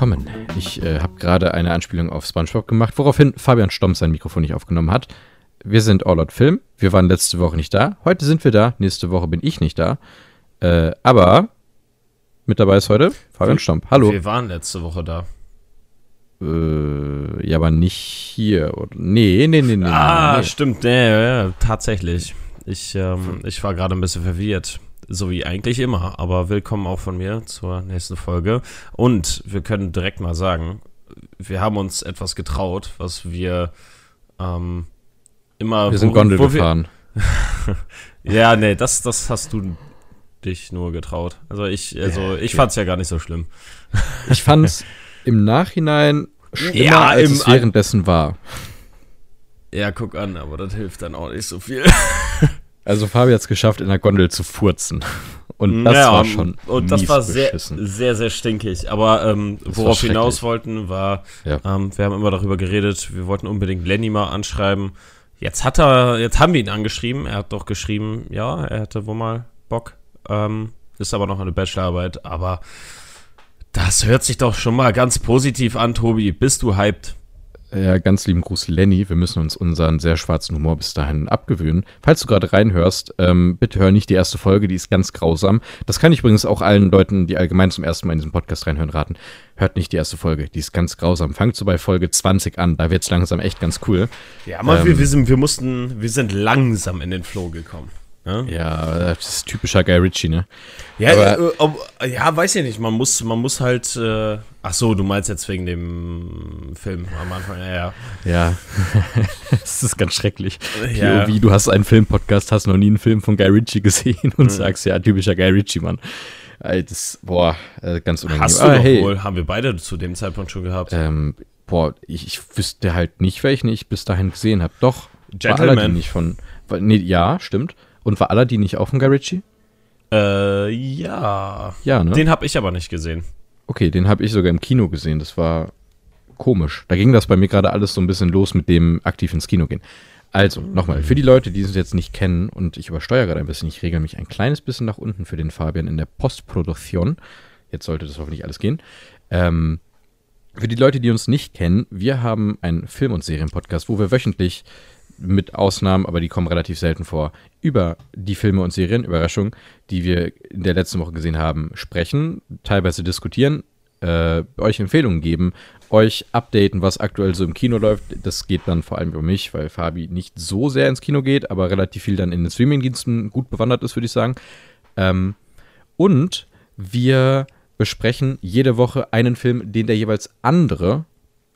willkommen. Ich äh, habe gerade eine Anspielung auf SpongeBob gemacht, woraufhin Fabian Stomp sein Mikrofon nicht aufgenommen hat. Wir sind All Out Film. Wir waren letzte Woche nicht da. Heute sind wir da. Nächste Woche bin ich nicht da. Äh, aber mit dabei ist heute Fabian Stomp. Hallo. Wir waren letzte Woche da. Äh, ja, aber nicht hier. Nee, nee, nee, nee. ah, nee, stimmt, nee, ja, tatsächlich. Ich, ähm, ich war gerade ein bisschen verwirrt. So wie eigentlich immer. Aber willkommen auch von mir zur nächsten Folge. Und wir können direkt mal sagen, wir haben uns etwas getraut, was wir ähm, immer. Wir sind wo- Gondel wo gefahren. Ja, nee, das, das hast du dich nur getraut. Also ich, also ich fand's ja gar nicht so schlimm. Ich fand's im Nachhinein schlimmer, Ja, als es währenddessen war. Ja, guck an, aber das hilft dann auch nicht so viel. Also Fabi hat es geschafft, in der Gondel zu furzen. Und das Ja, war schon Und das war sehr, beschissen. sehr, sehr stinkig. Aber ähm, worauf wir hinaus wollten, war, Ja. ähm, wir haben immer darüber geredet, wir wollten unbedingt Lenny mal anschreiben. Jetzt hat er, jetzt haben wir ihn angeschrieben. Er hat doch geschrieben, ja, er hätte wohl mal Bock. Ähm, ist aber noch eine Bachelorarbeit. Aber das hört sich doch schon mal ganz positiv an, Tobi. Bist du hyped? Ja, ganz lieben Gruß, Lenny. Wir müssen uns unseren sehr schwarzen Humor bis dahin abgewöhnen. Falls du gerade reinhörst, ähm, bitte hör nicht die erste Folge, die ist ganz grausam. Das kann ich übrigens auch allen Leuten, die allgemein zum ersten Mal in diesem Podcast reinhören, raten. Hört nicht die erste Folge, die ist ganz grausam. Fangt so bei Folge 20 an, da wird's langsam echt ganz cool. Ja, mal, Ähm, wir, wir, sind, wir mussten, wir sind langsam in den Flow gekommen. Ja? Ja, das ist typischer Guy Ritchie, ne? Ja, Aber- äh, ob, ja, weiß ich nicht. Man muss, man muss halt. Äh, ach so, du meinst jetzt wegen dem Film am Anfang. Ja, ja. Ja, das ist ganz schrecklich. Ja. POV, du hast einen Filmpodcast, hast noch nie einen Film von Guy Ritchie gesehen und sagst, ja, typischer Guy Ritchie, Mann. Das, boah, äh, ganz unangenehm. Hast du Aber doch hey, wohl. Haben wir beide zu dem Zeitpunkt schon gehabt. Ähm, boah, ich, ich wüsste halt nicht, welchen ich bis dahin gesehen habe. Doch, war Gentleman. Aladdin nicht von. War, nee, ja, stimmt. Und war Aladdin nicht auch von Guy Ritchie? Äh, ja. Ja, ne? Den habe ich aber nicht gesehen. okay, den habe ich sogar im Kino gesehen. Das war komisch. Da ging das bei mir gerade alles so ein bisschen los mit dem aktiv ins Kino gehen. Also, nochmal, für die Leute, die es jetzt nicht kennen, und ich übersteuere gerade ein bisschen, ich regel mich ein kleines bisschen nach unten für den Fabian in der Postproduktion. Jetzt sollte das hoffentlich alles gehen. Ähm, für die Leute, die uns nicht kennen, wir haben einen Film- und Serienpodcast, wo wir wöchentlich mit Ausnahmen, aber die kommen relativ selten vor, über die Filme und Serien, Überraschung, die wir in der letzten Woche gesehen haben, sprechen, teilweise diskutieren, äh, euch Empfehlungen geben, euch updaten, was aktuell so im Kino läuft. Das geht dann vor allem über mich, weil Fabi nicht so sehr ins Kino geht, aber relativ viel dann in den Streamingdiensten gut bewandert ist, würde ich sagen. Ähm, und wir besprechen jede Woche einen Film, den der jeweils andere,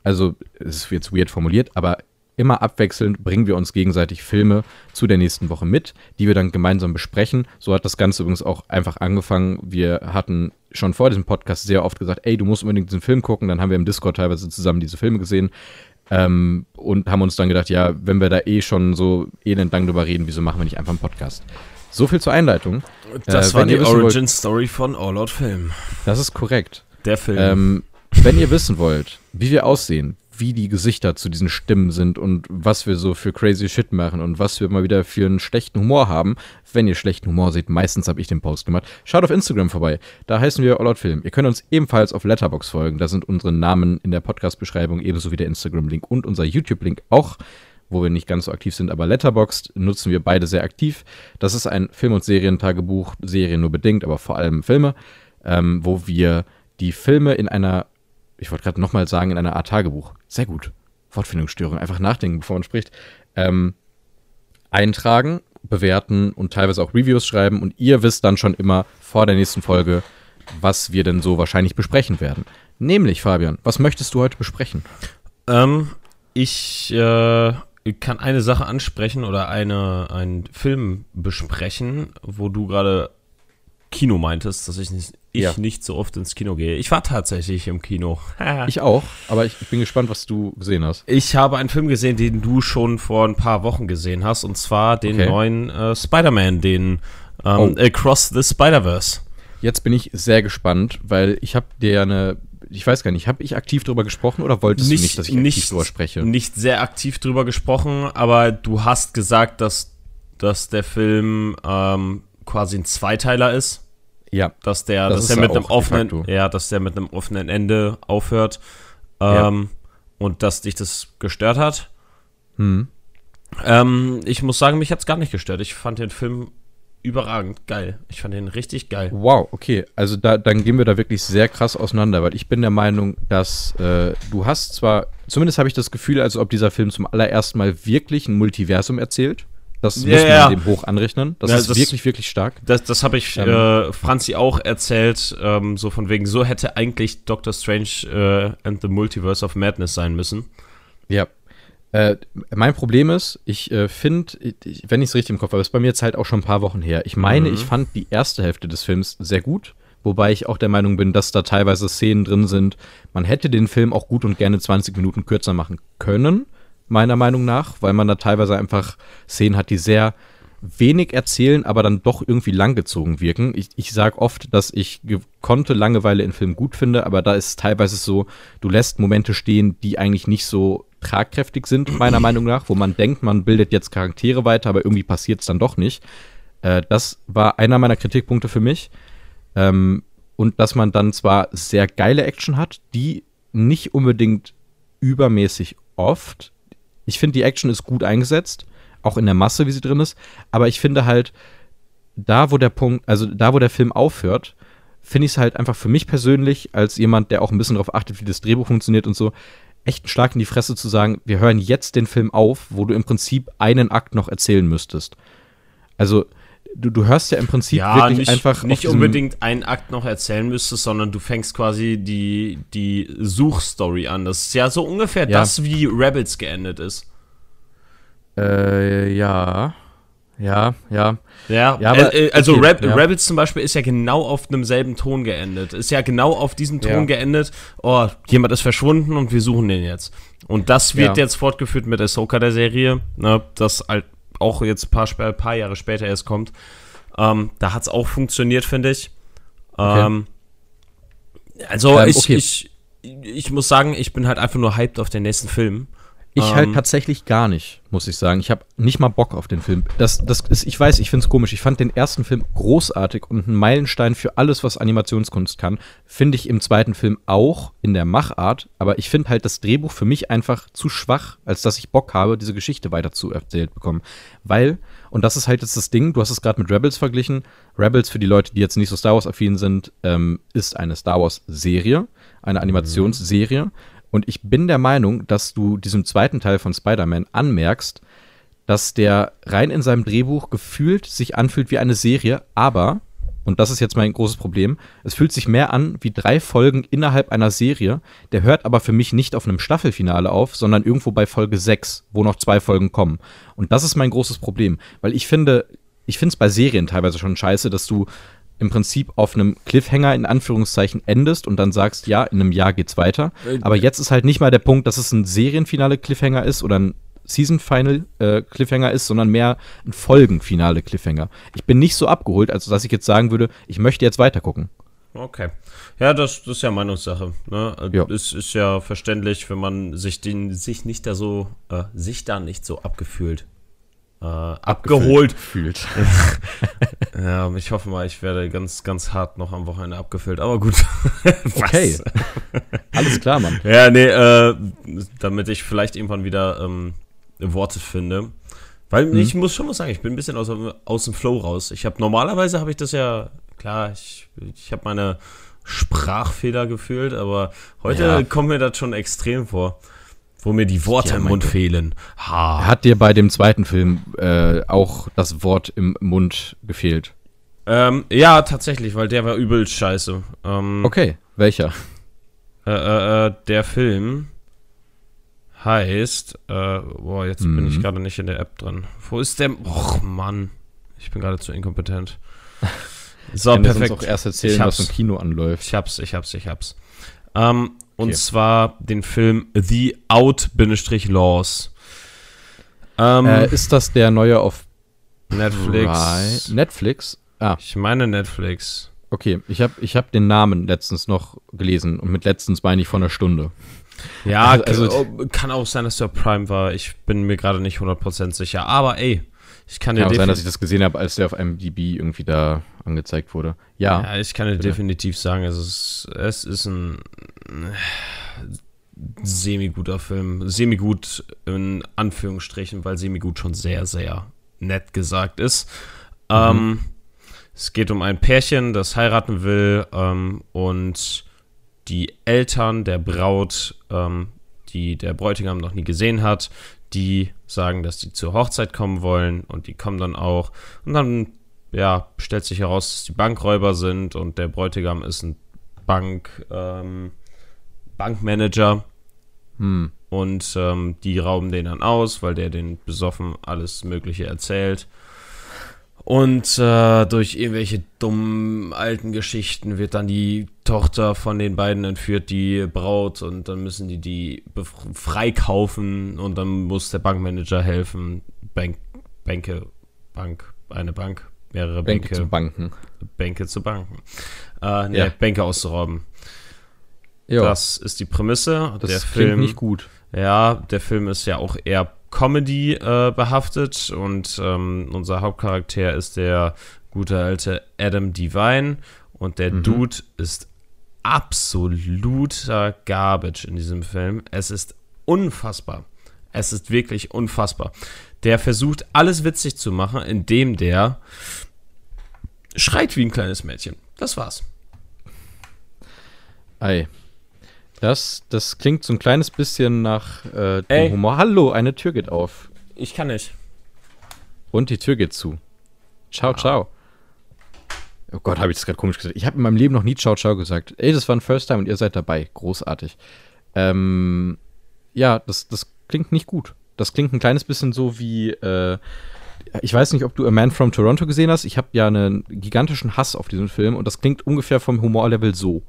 also es ist jetzt weird formuliert, aber immer abwechselnd bringen wir uns gegenseitig Filme zu der nächsten Woche mit, die wir dann gemeinsam besprechen. So hat das Ganze übrigens auch einfach angefangen. Wir hatten schon vor diesem Podcast sehr oft gesagt, ey, du musst unbedingt diesen Film gucken. Dann haben wir im Discord teilweise zusammen diese Filme gesehen ähm, und haben uns dann gedacht, ja, wenn wir da eh schon so elend lang drüber reden, wieso machen wir nicht einfach einen Podcast? So viel zur Einleitung. Das Äh, war die wollt- Origin Story von All Out Film. Das ist korrekt. Der Film. Ähm, wenn ihr wissen wollt, wie wir aussehen, wie die Gesichter zu diesen Stimmen sind und was wir so für crazy Shit machen und was wir mal wieder für einen schlechten Humor haben, wenn ihr schlechten Humor seht, meistens habe ich den Post gemacht, schaut auf Instagram vorbei. Da heißen wir All Out Film. Ihr könnt uns ebenfalls auf Letterbox folgen. Da sind unsere Namen in der Podcast-Beschreibung, ebenso wie der Instagram-Link und unser YouTube-Link auch wo wir nicht ganz so aktiv sind, aber Letterboxd nutzen wir beide sehr aktiv. Das ist ein Film- und Serientagebuch, Serien nur bedingt, aber vor allem Filme, ähm, wo wir die Filme in einer, ich wollte gerade nochmal sagen, in einer Art Tagebuch, sehr gut, Wortfindungsstörung, einfach nachdenken, bevor man spricht, ähm, eintragen, bewerten und teilweise auch Reviews schreiben und ihr wisst dann schon immer vor der nächsten Folge, was wir denn so wahrscheinlich besprechen werden. Nämlich, Fabian, was möchtest du heute besprechen? Ähm, ich äh, kann eine Sache ansprechen oder eine, einen Film besprechen, wo du gerade Kino meintest, dass ich nicht, ich Ja. nicht so oft ins Kino gehe. Ich war tatsächlich im Kino. Ich auch, aber ich, ich bin gespannt, was du gesehen hast. Ich habe einen Film gesehen, den du schon vor ein paar Wochen gesehen hast, und zwar den Okay. neuen äh, Spider-Man, den ähm, Oh. Across the Spider-Verse. Jetzt bin ich sehr gespannt, weil ich habe dir eine, ich weiß gar nicht, habe ich aktiv drüber gesprochen oder wolltest du nicht, dass ich aktiv drüber spreche? nicht sehr aktiv drüber gesprochen, aber du hast gesagt, dass, dass der Film ähm, quasi ein Zweiteiler ist. Ja. Dass der, Das dass ja mit einem de offenen, ja, dass der mit einem offenen Ende aufhört. Ja. Ähm, Und dass dich das gestört hat. Hm. Ähm, ich muss sagen, mich hat es gar nicht gestört. Ich fand den Film überragend geil. Ich fand den richtig geil. Wow, okay. Also da, dann gehen wir da wirklich sehr krass auseinander, weil ich bin der Meinung, dass äh, du hast zwar, zumindest habe ich das Gefühl, als ob dieser Film zum allerersten Mal wirklich ein Multiversum erzählt. Das Ja, muss man dem hoch anrechnen. Das Ja, ist das- wirklich, wirklich stark. Das, das habe ich Ähm. äh, Franzi auch erzählt, ähm, so von wegen, so hätte eigentlich Doctor Strange äh, and the Multiverse of Madness sein müssen. Ja. Äh, mein Problem ist, ich äh, finde, wenn ich es richtig im Kopf habe, ist bei mir jetzt halt auch schon ein paar Wochen her. Ich meine, Mhm. ich fand die erste Hälfte des Films sehr gut, wobei ich auch der Meinung bin, dass da teilweise Szenen drin sind. Man hätte den Film auch gut und gerne 20 Minuten kürzer machen können, meiner Meinung nach, weil man da teilweise einfach Szenen hat, die sehr wenig erzählen, aber dann doch irgendwie langgezogen wirken. Ich, ich sage oft, dass ich gekonnte Langeweile in Filmen gut finde, aber da ist es teilweise so, du lässt Momente stehen, die eigentlich nicht so tragkräftig sind, meiner Meinung nach, wo man denkt, man bildet jetzt Charaktere weiter, aber irgendwie passiert es dann doch nicht. Äh, das war einer meiner Kritikpunkte für mich. Ähm, und dass man dann zwar sehr geile Action hat, die nicht unbedingt übermäßig oft. Ich finde, die Action ist gut eingesetzt, auch in der Masse, wie sie drin ist. Aber ich finde halt, da wo der Punkt, also da wo der Film aufhört, finde ich es halt einfach für mich persönlich, als jemand, der auch ein bisschen darauf achtet, wie das Drehbuch funktioniert und so, echt einen Schlag in die Fresse zu sagen, wir hören jetzt den Film auf, wo du im Prinzip einen Akt noch erzählen müsstest. Also, du, du hörst ja im Prinzip Ja, wirklich nicht, einfach. nicht unbedingt einen Akt noch erzählen müsstest, sondern du fängst quasi die, die Suchstory an. Das ist ja so ungefähr Ja. das, wie Rebels geendet ist. Äh, ja. Ja, ja. Ja, Ja, aber- äh, äh, also okay, Reb ja. Rebels zum Beispiel ist ja genau auf einem selben Ton geendet. Ist ja genau auf diesem Ton Ja. geendet. Oh, jemand ist verschwunden und wir suchen den jetzt. Und das wird Ja. jetzt fortgeführt mit Ahsoka der Serie, ne, das halt auch jetzt ein paar, paar Jahre später erst kommt. Ähm, da hat es auch funktioniert, finde ich. Okay. Ähm, also Ähm, ich, okay. ich, ich muss sagen, ich bin halt einfach nur hyped auf den nächsten Film. Ich halt Ähm, tatsächlich gar nicht, muss ich sagen. Ich habe nicht mal Bock auf den Film. Das, das ist, ich weiß, ich finde es komisch. Ich fand den ersten Film großartig und ein Meilenstein für alles, was Animationskunst kann. Finde ich im zweiten Film auch in der Machart. Aber ich finde halt das Drehbuch für mich einfach zu schwach, als dass ich Bock habe, diese Geschichte weiter zu erzählt bekommen. Weil, und das ist halt jetzt das Ding, du hast es gerade mit Rebels verglichen. Rebels, für die Leute, die jetzt nicht so Star Wars-affin sind, ähm, ist eine Star Wars-Serie, eine Animationsserie. Und ich bin der Meinung, dass du diesem zweiten Teil von Spider-Man anmerkst, dass der rein in seinem Drehbuch gefühlt sich anfühlt wie eine Serie, aber, und das ist jetzt mein großes Problem, es fühlt sich mehr an wie drei Folgen innerhalb einer Serie. Der hört aber für mich nicht auf einem Staffelfinale auf, sondern irgendwo bei Folge 6, wo noch zwei Folgen kommen. Und das ist mein großes Problem, weil ich finde, ich finde es bei Serien teilweise schon scheiße, dass du im Prinzip auf einem Cliffhanger in Anführungszeichen endest und dann sagst, ja, in einem Jahr geht's weiter. Äh, Aber jetzt ist halt nicht mal der Punkt, dass es ein Serienfinale Cliffhanger ist oder ein Season Final äh, Cliffhanger ist, sondern mehr ein Folgenfinale Cliffhanger. Ich bin nicht so abgeholt, als dass ich jetzt sagen würde, ich möchte jetzt weiter gucken. Okay. Ja, das, das ist ja Meinungssache. Ne? Ja. Es ist ja verständlich, wenn man sich den sich nicht da so, äh, sich da nicht so abgefühlt. Äh, abgeholt. fühlt. Ja, ich hoffe mal, ich werde ganz, ganz hart noch am Wochenende abgefüllt. Aber gut. Okay. Alles klar, Mann. Ja, nee, äh, damit ich vielleicht irgendwann wieder ähm, Worte finde. Weil Mhm. ich muss schon mal sagen, ich bin ein bisschen aus, dem- aus dem Flow raus. Ich habe normalerweise habe ich das ja, klar, ich, ich habe meine Sprachfehler gefühlt, aber heute Ja. kommt mir das schon extrem vor. Wo mir die Worte Ja, im Mund Gott. fehlen. Ha. Hat dir bei dem zweiten Film äh, auch das Wort im Mund gefehlt? Ähm, ja, tatsächlich, weil der war übel scheiße. Ähm, Okay, welcher? Äh, äh, äh, der Film heißt, äh, boah, jetzt bin ich Mhm. gerade nicht in der App drin. Wo ist der? Och, Mann. Ich bin gerade zu inkompetent. So, perfekt. auch erst erzählen, Ich was hab's. im Kino anläuft. Ich hab's, ich hab's, ich hab's. Ähm, und Okay. zwar den Film The Out-Laws. Ähm, Äh, ist das der neue auf Netflix. Netflix? Ah, Ich meine Netflix. okay. Ich habe ich hab den Namen letztens noch gelesen und mit letztens meine ich vor einer Stunde. Ja, also, also, kann auch sein, dass der Prime war. Ich bin mir gerade nicht 100% sicher. Aber ey, ich kann, kann dir. Kann sein, dass ich das gesehen habe, als der auf einem DB irgendwie da angezeigt wurde. Ja. Ja, ich kann dir definitiv sagen, es ist, es ist ein semi-guter Film. Semi-gut in Anführungsstrichen, weil semi-gut schon sehr, sehr nett gesagt ist. Mhm. Ähm, es geht um ein Pärchen, das heiraten will ähm, und die Eltern der Braut, ähm, die der Bräutigam noch nie gesehen hat, die sagen, dass die zur Hochzeit kommen wollen und die kommen dann auch. Und dann, ja, stellt sich heraus, dass die Bankräuber sind und der Bräutigam ist ein Bank, ähm, Bankmanager. Hm. Und ähm, die rauben den dann aus, weil der den besoffen alles Mögliche erzählt. Und äh, durch irgendwelche dummen alten Geschichten wird dann die Tochter von den beiden entführt, die Braut, und dann müssen die die freikaufen und dann muss der Bankmanager helfen, Bank, Bänke, Bank, eine Bank, mehrere Bänke, Bänke zu banken. Bänke zu banken. Äh, nee, ja. Bänke auszurauben. Jo. Das ist die Prämisse. Das der klingt Film, nicht gut. Ja, der Film ist ja auch eher Comedy äh, behaftet und ähm, unser Hauptcharakter ist der gute alte Adam Devine und der mhm. Dude ist absoluter Garbage in diesem Film. Es ist unfassbar. Es ist wirklich unfassbar. Der versucht alles witzig zu machen, indem der schreit wie ein kleines Mädchen. Das war's. Ei. Das, das klingt so ein kleines bisschen nach äh, dem Humor. Hallo, eine Tür geht auf. Ich kann nicht. Und die Tür geht zu. Ciao, ah. ciao. Oh Gott, habe ich das gerade komisch gesagt. Ich habe in meinem Leben noch nie Ciao, ciao gesagt. Ey, das war ein First Time und ihr seid dabei. Großartig. Ähm, ja, das, das klingt nicht gut. Das klingt ein kleines bisschen so wie, äh, ich weiß nicht, ob du A Man from Toronto gesehen hast. Ich habe ja einen gigantischen Hass auf diesen Film und das klingt ungefähr vom Humorlevel so.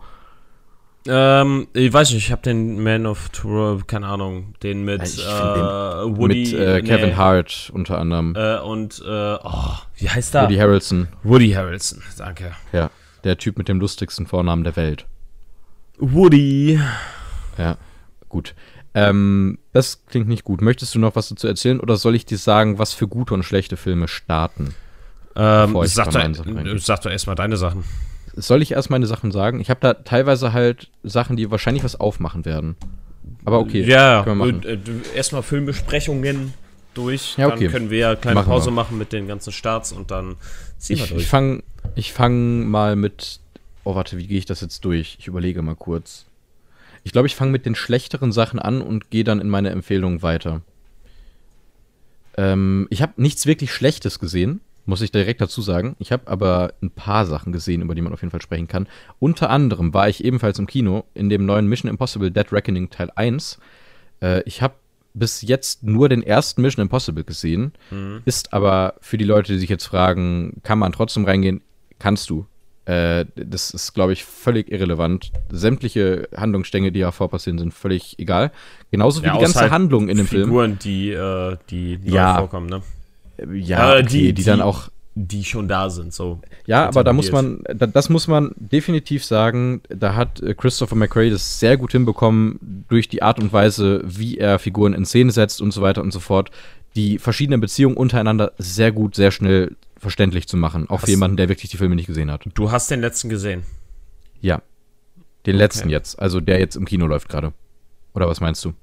Ähm, ich weiß nicht, ich habe den Man of Tour, keine Ahnung, den mit äh, Woody. Mit äh, Kevin nee. Hart unter anderem. Äh, und, äh, oh, wie heißt der? Woody Harrelson. Woody Harrelson, danke. Ja, der Typ mit dem lustigsten Vornamen der Welt. Woody. Ja, gut. Ähm, das klingt nicht gut. Möchtest du noch was dazu erzählen oder soll ich dir sagen, was für gute und schlechte Filme starten? Ähm, sag, doch, sag doch erstmal deine Sachen soll ich erst meine Sachen sagen? Ich habe da teilweise halt Sachen, die wahrscheinlich was aufmachen werden. Aber okay. Ja, äh, erstmal Filmbesprechungen durch. Ja, okay. Dann können wir eine kleine machen Pause wir. machen mit den ganzen Starts und dann ziehen wir durch. Ich fange ich fang mal mit. Oh, warte, wie gehe ich das jetzt durch? Ich überlege mal kurz. Ich glaube, ich fange mit den schlechteren Sachen an und gehe dann in meine Empfehlungen weiter. Ähm, ich habe nichts wirklich Schlechtes gesehen muss ich direkt dazu sagen. Ich habe aber ein paar Sachen gesehen, über die man auf jeden Fall sprechen kann. Unter anderem war ich ebenfalls im Kino in dem neuen Mission Impossible Dead Reckoning Teil 1. Äh, ich habe bis jetzt nur den ersten Mission Impossible gesehen. Mhm. Ist aber für die Leute, die sich jetzt fragen, kann man trotzdem reingehen? Kannst du. Äh, das ist, glaube ich, völlig irrelevant. Sämtliche Handlungsstränge, die davor passieren, sind völlig egal. Genauso wie ja, die ganze halt Handlung in dem Figuren, Film. Die, äh, die, die ja, vorkommen, ne? Ja, okay, die, die, die, dann auch. Die schon da sind, so. Ja, aber da muss man, das muss man definitiv sagen, da hat äh, Christopher McRae das sehr gut hinbekommen, durch die Art und Weise, wie er Figuren in Szene setzt und so weiter und so fort, die verschiedenen Beziehungen untereinander sehr gut, sehr schnell verständlich zu machen. Auch hast für jemanden, der wirklich die Filme nicht gesehen hat. Du hast den letzten gesehen? Ja. Den okay. letzten jetzt, also der jetzt im Kino läuft gerade. Oder was meinst du?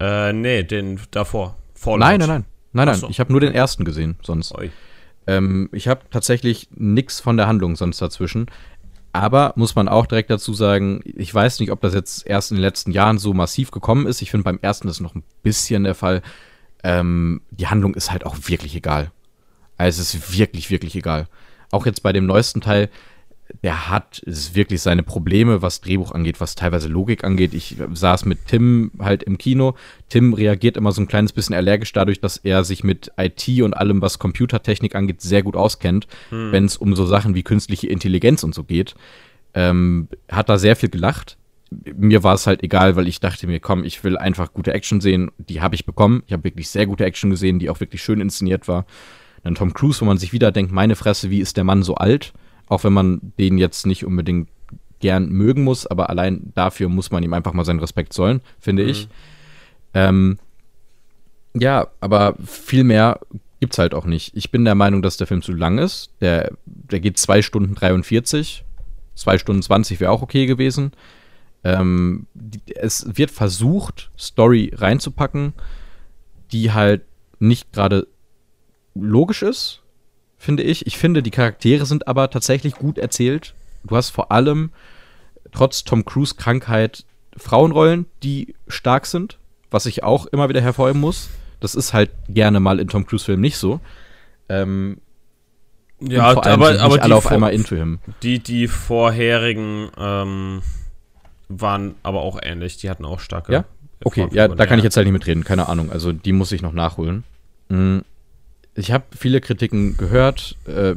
Äh, nee, den davor. Fallout. Nein, nein, nein. Nein, nein, so. ich habe nur den ersten gesehen, sonst. Ähm, ich habe tatsächlich nichts von der Handlung sonst dazwischen. Aber muss man auch direkt dazu sagen, ich weiß nicht, ob das jetzt erst in den letzten Jahren so massiv gekommen ist. Ich finde, beim ersten ist noch ein bisschen der Fall. Ähm, die Handlung ist halt auch wirklich egal. Also es ist wirklich, wirklich egal. Auch jetzt bei dem neuesten Teil, der hat es wirklich seine Probleme, was Drehbuch angeht, was teilweise Logik angeht. Ich saß mit Tim halt im Kino. Tim reagiert immer so ein kleines bisschen allergisch dadurch, dass er sich mit IT und allem, was Computertechnik angeht, sehr gut auskennt, hm. wenn es um so Sachen wie künstliche Intelligenz und so geht. Ähm, hat da sehr viel gelacht. Mir war es halt egal, weil ich dachte mir, komm, ich will einfach gute Action sehen. Die habe ich bekommen. Ich habe wirklich sehr gute Action gesehen, die auch wirklich schön inszeniert war. Dann Tom Cruise, wo man sich wieder denkt, meine Fresse, wie ist der Mann so alt? Auch wenn man den jetzt nicht unbedingt gern mögen muss, aber allein dafür muss man ihm einfach mal seinen Respekt zollen, finde mhm. ich. Ähm, ja, aber viel mehr gibt's halt auch nicht. Ich bin der Meinung, dass der Film zu lang ist. Der, der geht 2 Stunden 43. 2 Stunden 20 wäre auch okay gewesen. Ähm, es wird versucht, Story reinzupacken, die halt nicht gerade logisch ist, finde ich. Ich finde, die Charaktere sind aber tatsächlich gut erzählt. Du hast vor allem trotz Tom Cruise Krankheit Frauenrollen, die stark sind, was ich auch immer wieder hervorheben muss. Das ist halt gerne mal in Tom Cruise Filmen nicht so. Ähm, ja, aber, aber alle auf einmal into him. Die, die vorherigen ähm, waren aber auch ähnlich. Die hatten auch starke. Ja? Okay, ja, da kann ich jetzt halt nicht mitreden. Keine Ahnung. Also die muss ich noch nachholen. Mhm. Ich habe viele Kritiken gehört. Äh,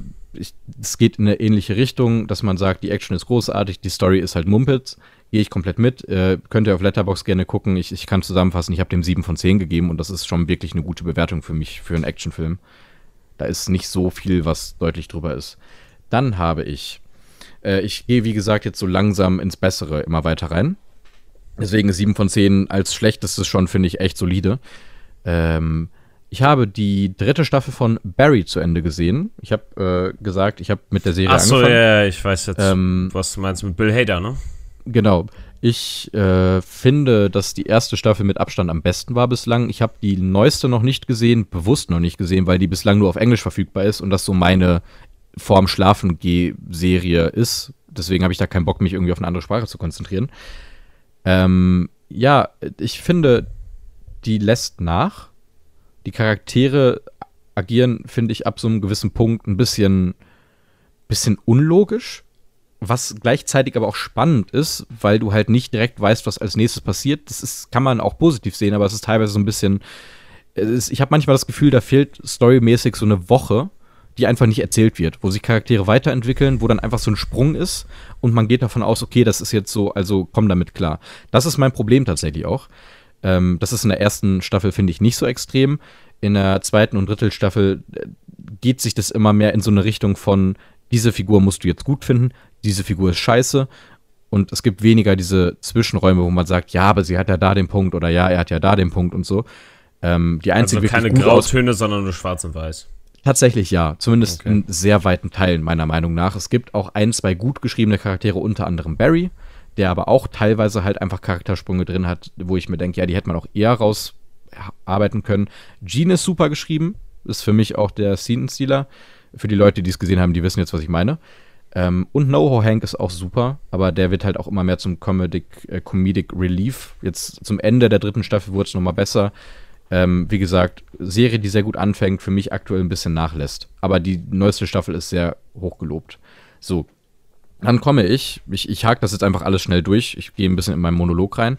es geht in eine ähnliche Richtung, dass man sagt, die Action ist großartig, die Story ist halt Mumpitz. Gehe ich komplett mit. Äh, könnt ihr auf Letterbox gerne gucken. Ich, ich kann zusammenfassen, ich habe dem 7 von 10 gegeben und das ist schon wirklich eine gute Bewertung für mich für einen Actionfilm. Da ist nicht so viel, was deutlich drüber ist. Dann habe ich, äh, ich gehe wie gesagt jetzt so langsam ins Bessere immer weiter rein. Deswegen 7 von 10 als schlechtestes schon, finde ich, echt solide. Ähm, ich habe die dritte Staffel von Barry zu Ende gesehen. Ich habe äh, gesagt, ich habe mit der Serie Ach so, angefangen. ja, ich weiß jetzt, ähm, was du meinst mit Bill Hader, ne? Genau. Ich äh, finde, dass die erste Staffel mit Abstand am besten war bislang. Ich habe die neueste noch nicht gesehen, bewusst noch nicht gesehen, weil die bislang nur auf Englisch verfügbar ist und das so meine vorm Schlafen Serie ist. Deswegen habe ich da keinen Bock, mich irgendwie auf eine andere Sprache zu konzentrieren. Ähm, ja, ich finde, die lässt nach. Die Charaktere agieren, finde ich, ab so einem gewissen Punkt ein bisschen, bisschen unlogisch. Was gleichzeitig aber auch spannend ist, weil du halt nicht direkt weißt, was als nächstes passiert. Das ist, kann man auch positiv sehen, aber es ist teilweise so ein bisschen. Ist, ich habe manchmal das Gefühl, da fehlt storymäßig so eine Woche, die einfach nicht erzählt wird, wo sich Charaktere weiterentwickeln, wo dann einfach so ein Sprung ist und man geht davon aus, okay, das ist jetzt so, also komm damit klar. Das ist mein Problem tatsächlich auch. Ähm, das ist in der ersten Staffel, finde ich, nicht so extrem. In der zweiten und dritten Staffel äh, geht sich das immer mehr in so eine Richtung von, diese Figur musst du jetzt gut finden, diese Figur ist scheiße. Und es gibt weniger diese Zwischenräume, wo man sagt, ja, aber sie hat ja da den Punkt oder ja, er hat ja da den Punkt und so. Ähm, die einzige also keine Grautöne, sondern nur schwarz und weiß. Tatsächlich ja, zumindest okay. in sehr weiten Teilen meiner Meinung nach. Es gibt auch ein, zwei gut geschriebene Charaktere, unter anderem Barry, der aber auch teilweise halt einfach Charaktersprünge drin hat, wo ich mir denke, ja, die hätte man auch eher rausarbeiten können. Gene ist super geschrieben, ist für mich auch der Scene-Stealer. Für die Leute, die es gesehen haben, die wissen jetzt, was ich meine. Ähm, und NoHo Hank ist auch super, aber der wird halt auch immer mehr zum Comedic, äh, Comedic Relief. Jetzt zum Ende der dritten Staffel wurde es nochmal besser. Ähm, wie gesagt, Serie, die sehr gut anfängt, für mich aktuell ein bisschen nachlässt. Aber die neueste Staffel ist sehr hoch gelobt. So, dann komme ich, ich, ich hake das jetzt einfach alles schnell durch, ich gehe ein bisschen in meinen Monolog rein.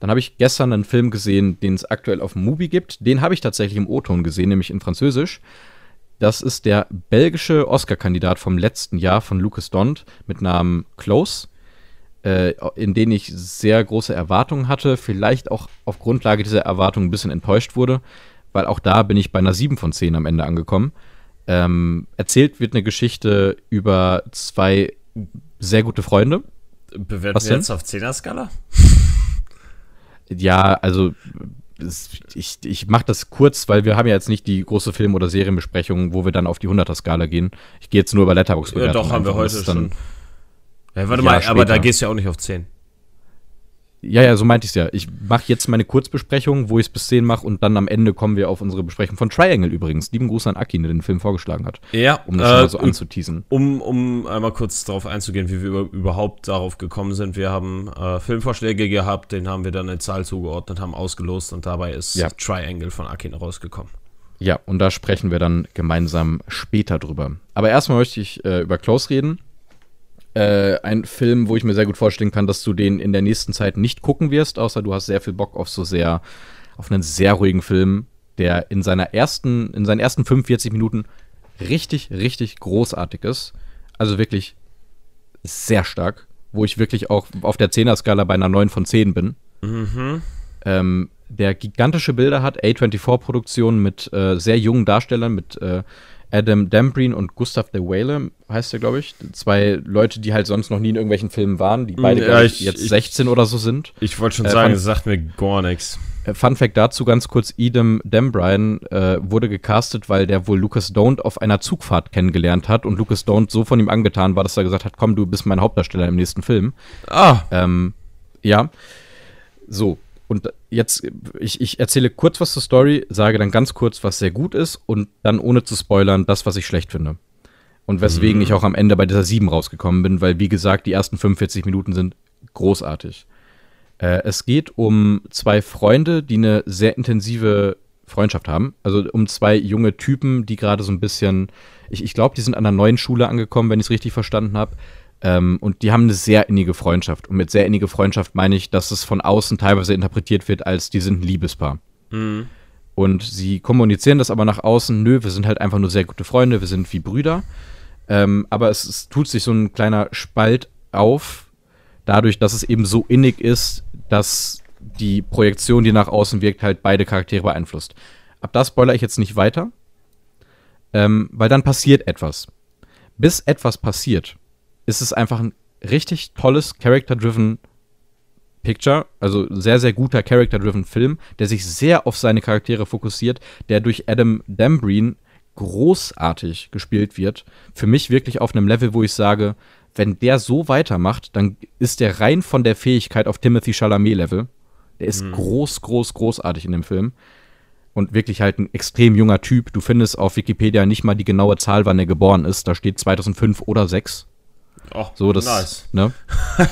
Dann habe ich gestern einen Film gesehen, den es aktuell auf Mubi gibt. Den habe ich tatsächlich im O-Ton gesehen, nämlich in Französisch. Das ist der belgische Oscar-Kandidat vom letzten Jahr von Lucas Dont mit Namen Close, äh, in den ich sehr große Erwartungen hatte, vielleicht auch auf Grundlage dieser Erwartungen ein bisschen enttäuscht wurde, weil auch da bin ich bei einer 7 von 10 am Ende angekommen. Ähm, erzählt wird eine Geschichte über zwei sehr gute Freunde. Bewerten Was wir jetzt auf 10er-Skala? Ja, also ich, ich mache das kurz, weil wir haben ja jetzt nicht die große Film- oder Serienbesprechung, wo wir dann auf die 100er-Skala gehen. Ich gehe jetzt nur über letterbox Ja, doch, haben wir heute schon. Ja, warte mal, aber da gehst du ja auch nicht auf 10. Ja, ja, so meinte ich es ja. Ich mache jetzt meine Kurzbesprechung, wo ich es bis 10 mache und dann am Ende kommen wir auf unsere Besprechung von Triangle übrigens. Lieben Gruß an Aki, der den Film vorgeschlagen hat. Ja. Um das äh, schon mal so anzuteasen. Um, um einmal kurz darauf einzugehen, wie wir überhaupt darauf gekommen sind. Wir haben äh, Filmvorschläge gehabt, den haben wir dann eine Zahl zugeordnet, haben ausgelost und dabei ist ja. Triangle von Akin rausgekommen. Ja, und da sprechen wir dann gemeinsam später drüber. Aber erstmal möchte ich äh, über Close reden äh, ein Film, wo ich mir sehr gut vorstellen kann, dass du den in der nächsten Zeit nicht gucken wirst, außer du hast sehr viel Bock auf so sehr, auf einen sehr ruhigen Film, der in seiner ersten, in seinen ersten 45 Minuten richtig, richtig großartig ist. Also wirklich sehr stark, wo ich wirklich auch auf der 10er-Skala bei einer 9 von 10 bin. Mhm. Ähm, der gigantische Bilder hat, A24-Produktion mit äh, sehr jungen Darstellern, mit äh, Adam Dambreen und Gustav de Whale, heißt der, glaube ich. Zwei Leute, die halt sonst noch nie in irgendwelchen Filmen waren, die beide, Ja, glaub ich, jetzt ich- 16 oder so sind. Ich wollte schon Äh, sagen, es sagt mir gar nichts. Äh, Fun Fact dazu ganz kurz: Edam Dambrine äh, wurde gecastet, weil der wohl Lucas Don't auf einer Zugfahrt kennengelernt hat und Lucas Don't so von ihm angetan war, dass er gesagt hat: Komm, du bist mein Hauptdarsteller im nächsten Film. Ah, Ähm, ja. So. Und jetzt, ich, ich erzähle kurz was zur Story, sage dann ganz kurz, was sehr gut ist und dann ohne zu spoilern, das, was ich schlecht finde. Und weswegen ich auch am Ende bei dieser 7 rausgekommen bin, weil, wie gesagt, die ersten 45 Minuten sind großartig. Äh, es geht um zwei Freunde, die eine sehr intensive Freundschaft haben. Also um zwei junge Typen, die gerade so ein bisschen, ich, ich glaube, die sind an einer neuen Schule angekommen, wenn ich es richtig verstanden habe. Ähm, und die haben eine sehr innige Freundschaft. Und mit sehr innige Freundschaft meine ich, dass es von außen teilweise interpretiert wird, als die sind ein Liebespaar. Und sie kommunizieren das aber nach außen, nö, wir sind halt einfach nur sehr gute Freunde, wir sind wie Brüder. Ähm, aber es, es tut sich so ein kleiner Spalt auf, dadurch, dass es eben so innig ist, dass die Projektion, die nach außen wirkt, halt beide Charaktere beeinflusst. Ab da spoilere ich jetzt nicht weiter, ähm, weil dann passiert etwas. Bis etwas passiert, ist es einfach ein richtig tolles Character-driven Picture, also sehr, sehr guter Character-driven Film, der sich sehr auf seine Charaktere fokussiert, der durch Adam Dambreen großartig gespielt wird. Für mich wirklich auf einem Level, wo ich sage, wenn der so weitermacht, dann ist der rein von der Fähigkeit auf Timothy Chalamet-Level. Der ist groß, groß, großartig in dem Film. Und wirklich halt ein extrem junger Typ. Du findest auf Wikipedia nicht mal die genaue Zahl, wann er geboren ist. Da steht 2005 oder 6. oh, So, das, nice. ne?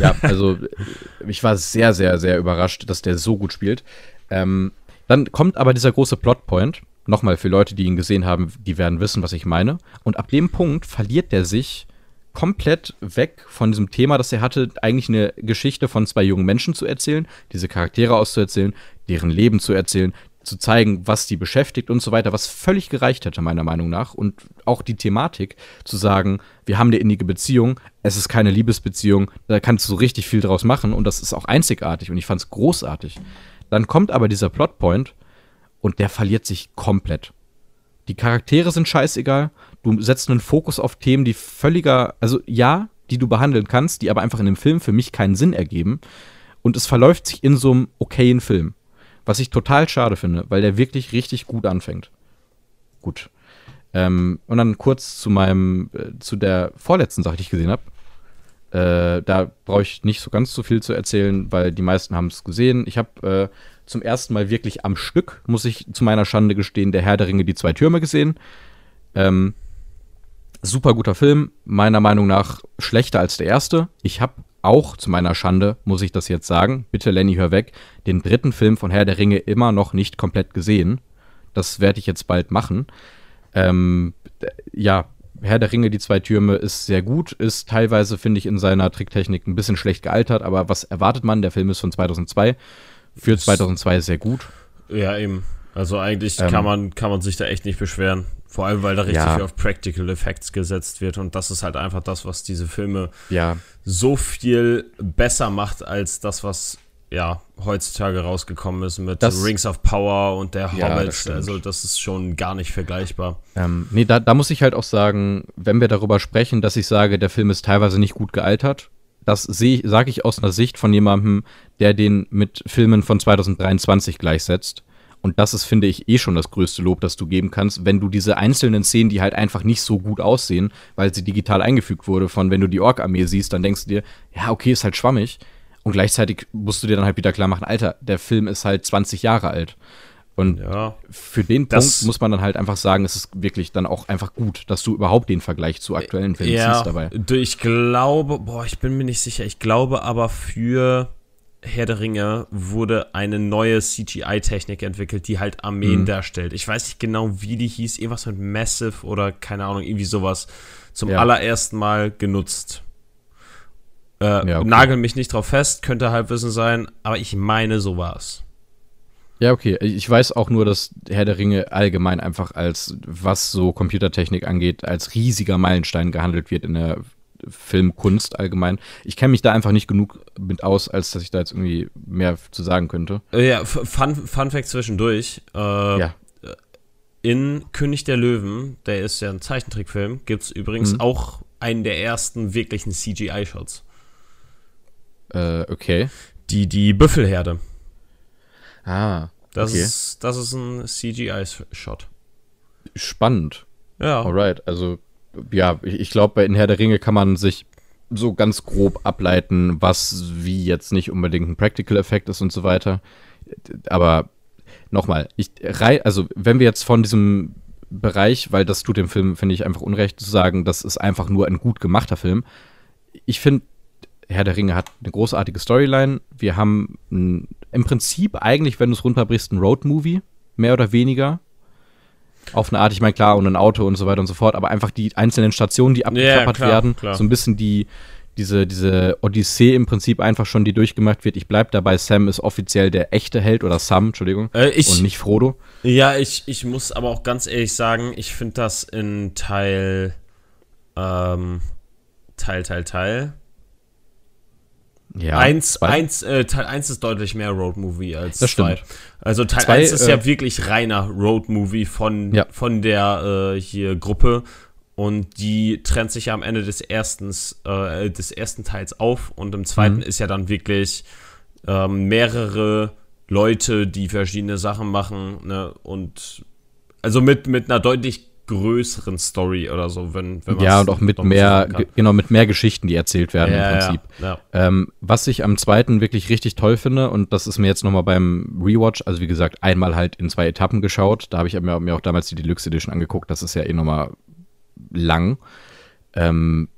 ja, also ich war sehr, sehr, sehr überrascht, dass der so gut spielt. Ähm, dann kommt aber dieser große Plotpoint. Nochmal für Leute, die ihn gesehen haben, die werden wissen, was ich meine. Und ab dem Punkt verliert der sich komplett weg von diesem Thema, das er hatte, eigentlich eine Geschichte von zwei jungen Menschen zu erzählen, diese Charaktere auszuerzählen, deren Leben zu erzählen, zu zeigen, was die beschäftigt und so weiter, was völlig gereicht hätte, meiner Meinung nach. Und auch die Thematik zu sagen, wir haben eine innige Beziehung, es ist keine Liebesbeziehung, da kannst du so richtig viel draus machen und das ist auch einzigartig und ich fand es großartig. Dann kommt aber dieser Plotpoint und der verliert sich komplett. Die Charaktere sind scheißegal. Du setzt einen Fokus auf Themen, die völliger, also ja, die du behandeln kannst, die aber einfach in dem Film für mich keinen Sinn ergeben. Und es verläuft sich in so einem okayen Film. Was ich total schade finde, weil der wirklich richtig gut anfängt. Gut. Ähm, und dann kurz zu meinem, äh, zu der vorletzten Sache, die ich gesehen habe. Äh, da brauche ich nicht so ganz so viel zu erzählen, weil die meisten haben es gesehen. Ich habe äh, zum ersten Mal wirklich am Stück, muss ich zu meiner Schande gestehen, der Herr der Ringe, die zwei Türme gesehen. Ähm, super guter Film, meiner Meinung nach schlechter als der erste. Ich habe auch zu meiner Schande, muss ich das jetzt sagen, bitte Lenny, hör weg, den dritten Film von Herr der Ringe immer noch nicht komplett gesehen. Das werde ich jetzt bald machen. Ähm, ja, Herr der Ringe, die zwei Türme ist sehr gut, ist teilweise, finde ich, in seiner Tricktechnik ein bisschen schlecht gealtert, aber was erwartet man? Der Film ist von 2002. Für 2002 sehr gut. Ja, eben. Also eigentlich Ähm, kann, man, kann man sich da echt nicht beschweren. Vor allem, weil da richtig Ja. viel auf Practical Effects gesetzt wird. Und das ist halt einfach das, was diese Filme Ja, so viel besser macht als das, was ja heutzutage rausgekommen ist mit Das- Rings of Power und der Ja, Hobbit. das stimmt. also das ist schon gar nicht vergleichbar. Ähm, nee, da, da muss ich halt auch sagen, wenn wir darüber sprechen, dass ich sage, der Film ist teilweise nicht gut gealtert, das sage ich aus einer Sicht von jemandem, der den mit Filmen von 2023 gleichsetzt. Und das ist, finde ich, eh schon das größte Lob, das du geben kannst, wenn du diese einzelnen Szenen, die halt einfach nicht so gut aussehen, weil sie digital eingefügt wurde, von wenn du die Ork-Armee siehst, dann denkst du dir, ja, okay, ist halt schwammig. Und gleichzeitig musst du dir dann halt wieder klar machen, Alter, der Film ist halt 20 Jahre alt. Und Ja. für den Das- Punkt muss man dann halt einfach sagen, es ist wirklich dann auch einfach gut, dass du überhaupt den Vergleich zu aktuellen Filmen Ja, ziehst dabei. ich glaube, boah, ich bin mir nicht sicher. Ich glaube aber für Herr der Ringe wurde eine neue CGI-Technik entwickelt, die halt Armeen Mhm. darstellt. Ich weiß nicht genau, wie die hieß, irgendwas mit Massive oder keine Ahnung, irgendwie sowas zum Ja. allerersten Mal genutzt. Äh, Ja, okay. Nagel mich nicht drauf fest, könnte Halbwissen sein, aber ich meine, so war es. Ja, okay. Ich weiß auch nur, dass Herr der Ringe allgemein einfach als, was so Computertechnik angeht, als riesiger Meilenstein gehandelt wird in der Filmkunst allgemein. Ich kenne mich da einfach nicht genug mit aus, als dass ich da jetzt irgendwie mehr zu sagen könnte. Äh, ja, Fun, Fun Fact zwischendurch. Äh, Ja. in König der Löwen, der ist ja ein Zeichentrickfilm, gibt es übrigens Mhm. auch einen der ersten wirklichen CGI-Shots. Äh, okay. Die, die Büffelherde. Ah, Das, okay. ist, das ist ein CGI-Shot. Spannend. Ja. Alright, also ja, ich, glaube, bei In Herr der Ringe kann man sich so ganz grob ableiten, was wie jetzt nicht unbedingt ein Practical-Effekt ist und so weiter. Aber nochmal, ich also wenn wir jetzt von diesem Bereich, weil das tut dem Film, finde ich, einfach unrecht zu sagen, das ist einfach nur ein gut gemachter Film. Ich finde, Herr der Ringe hat eine großartige Storyline. Wir haben ein, im Prinzip eigentlich, wenn du es runterbrichst, ein Road-Movie, mehr oder weniger. Auf eine Art, ich meine, klar, und ein Auto und so weiter und so fort, aber einfach die einzelnen Stationen, die abgeklappert klar, werden, klar. so ein bisschen die, diese, diese Odyssee im Prinzip einfach schon, die durchgemacht wird. Ich bleib dabei, Sam ist offiziell der echte Held oder Sam, Entschuldigung, Äh, ich, und nicht Frodo. Ja, ich, ich muss aber auch ganz ehrlich sagen, ich finde das in Teil, ähm, Teil, Teil, Teil. Ja, eins, eins, äh, Teil 1 ist deutlich mehr Roadmovie als Das zwei. stimmt. Also Teil Zwei, 1 ist äh, ja wirklich reiner Roadmovie von, Ja. von der äh, hier Gruppe. Und die trennt sich ja am Ende des, erstens, äh, des ersten Teils auf. Und im zweiten Mhm. ist ja dann wirklich ähm, mehrere Leute, die verschiedene Sachen machen. Ne? Und also mit, mit einer deutlich größeren Story oder so, wenn, wenn Ja, man's und auch mit mehr, genau, mit mehr Geschichten, die erzählt werden ja, im Prinzip. Ja, ja. Ähm, was ich am zweiten wirklich richtig toll finde, und das ist mir jetzt nochmal beim Rewatch, also wie gesagt, einmal halt in zwei Etappen geschaut. Da habe ich mir, mir auch damals die Deluxe Edition angeguckt. Das ist ja eh nochmal lang. Ähm,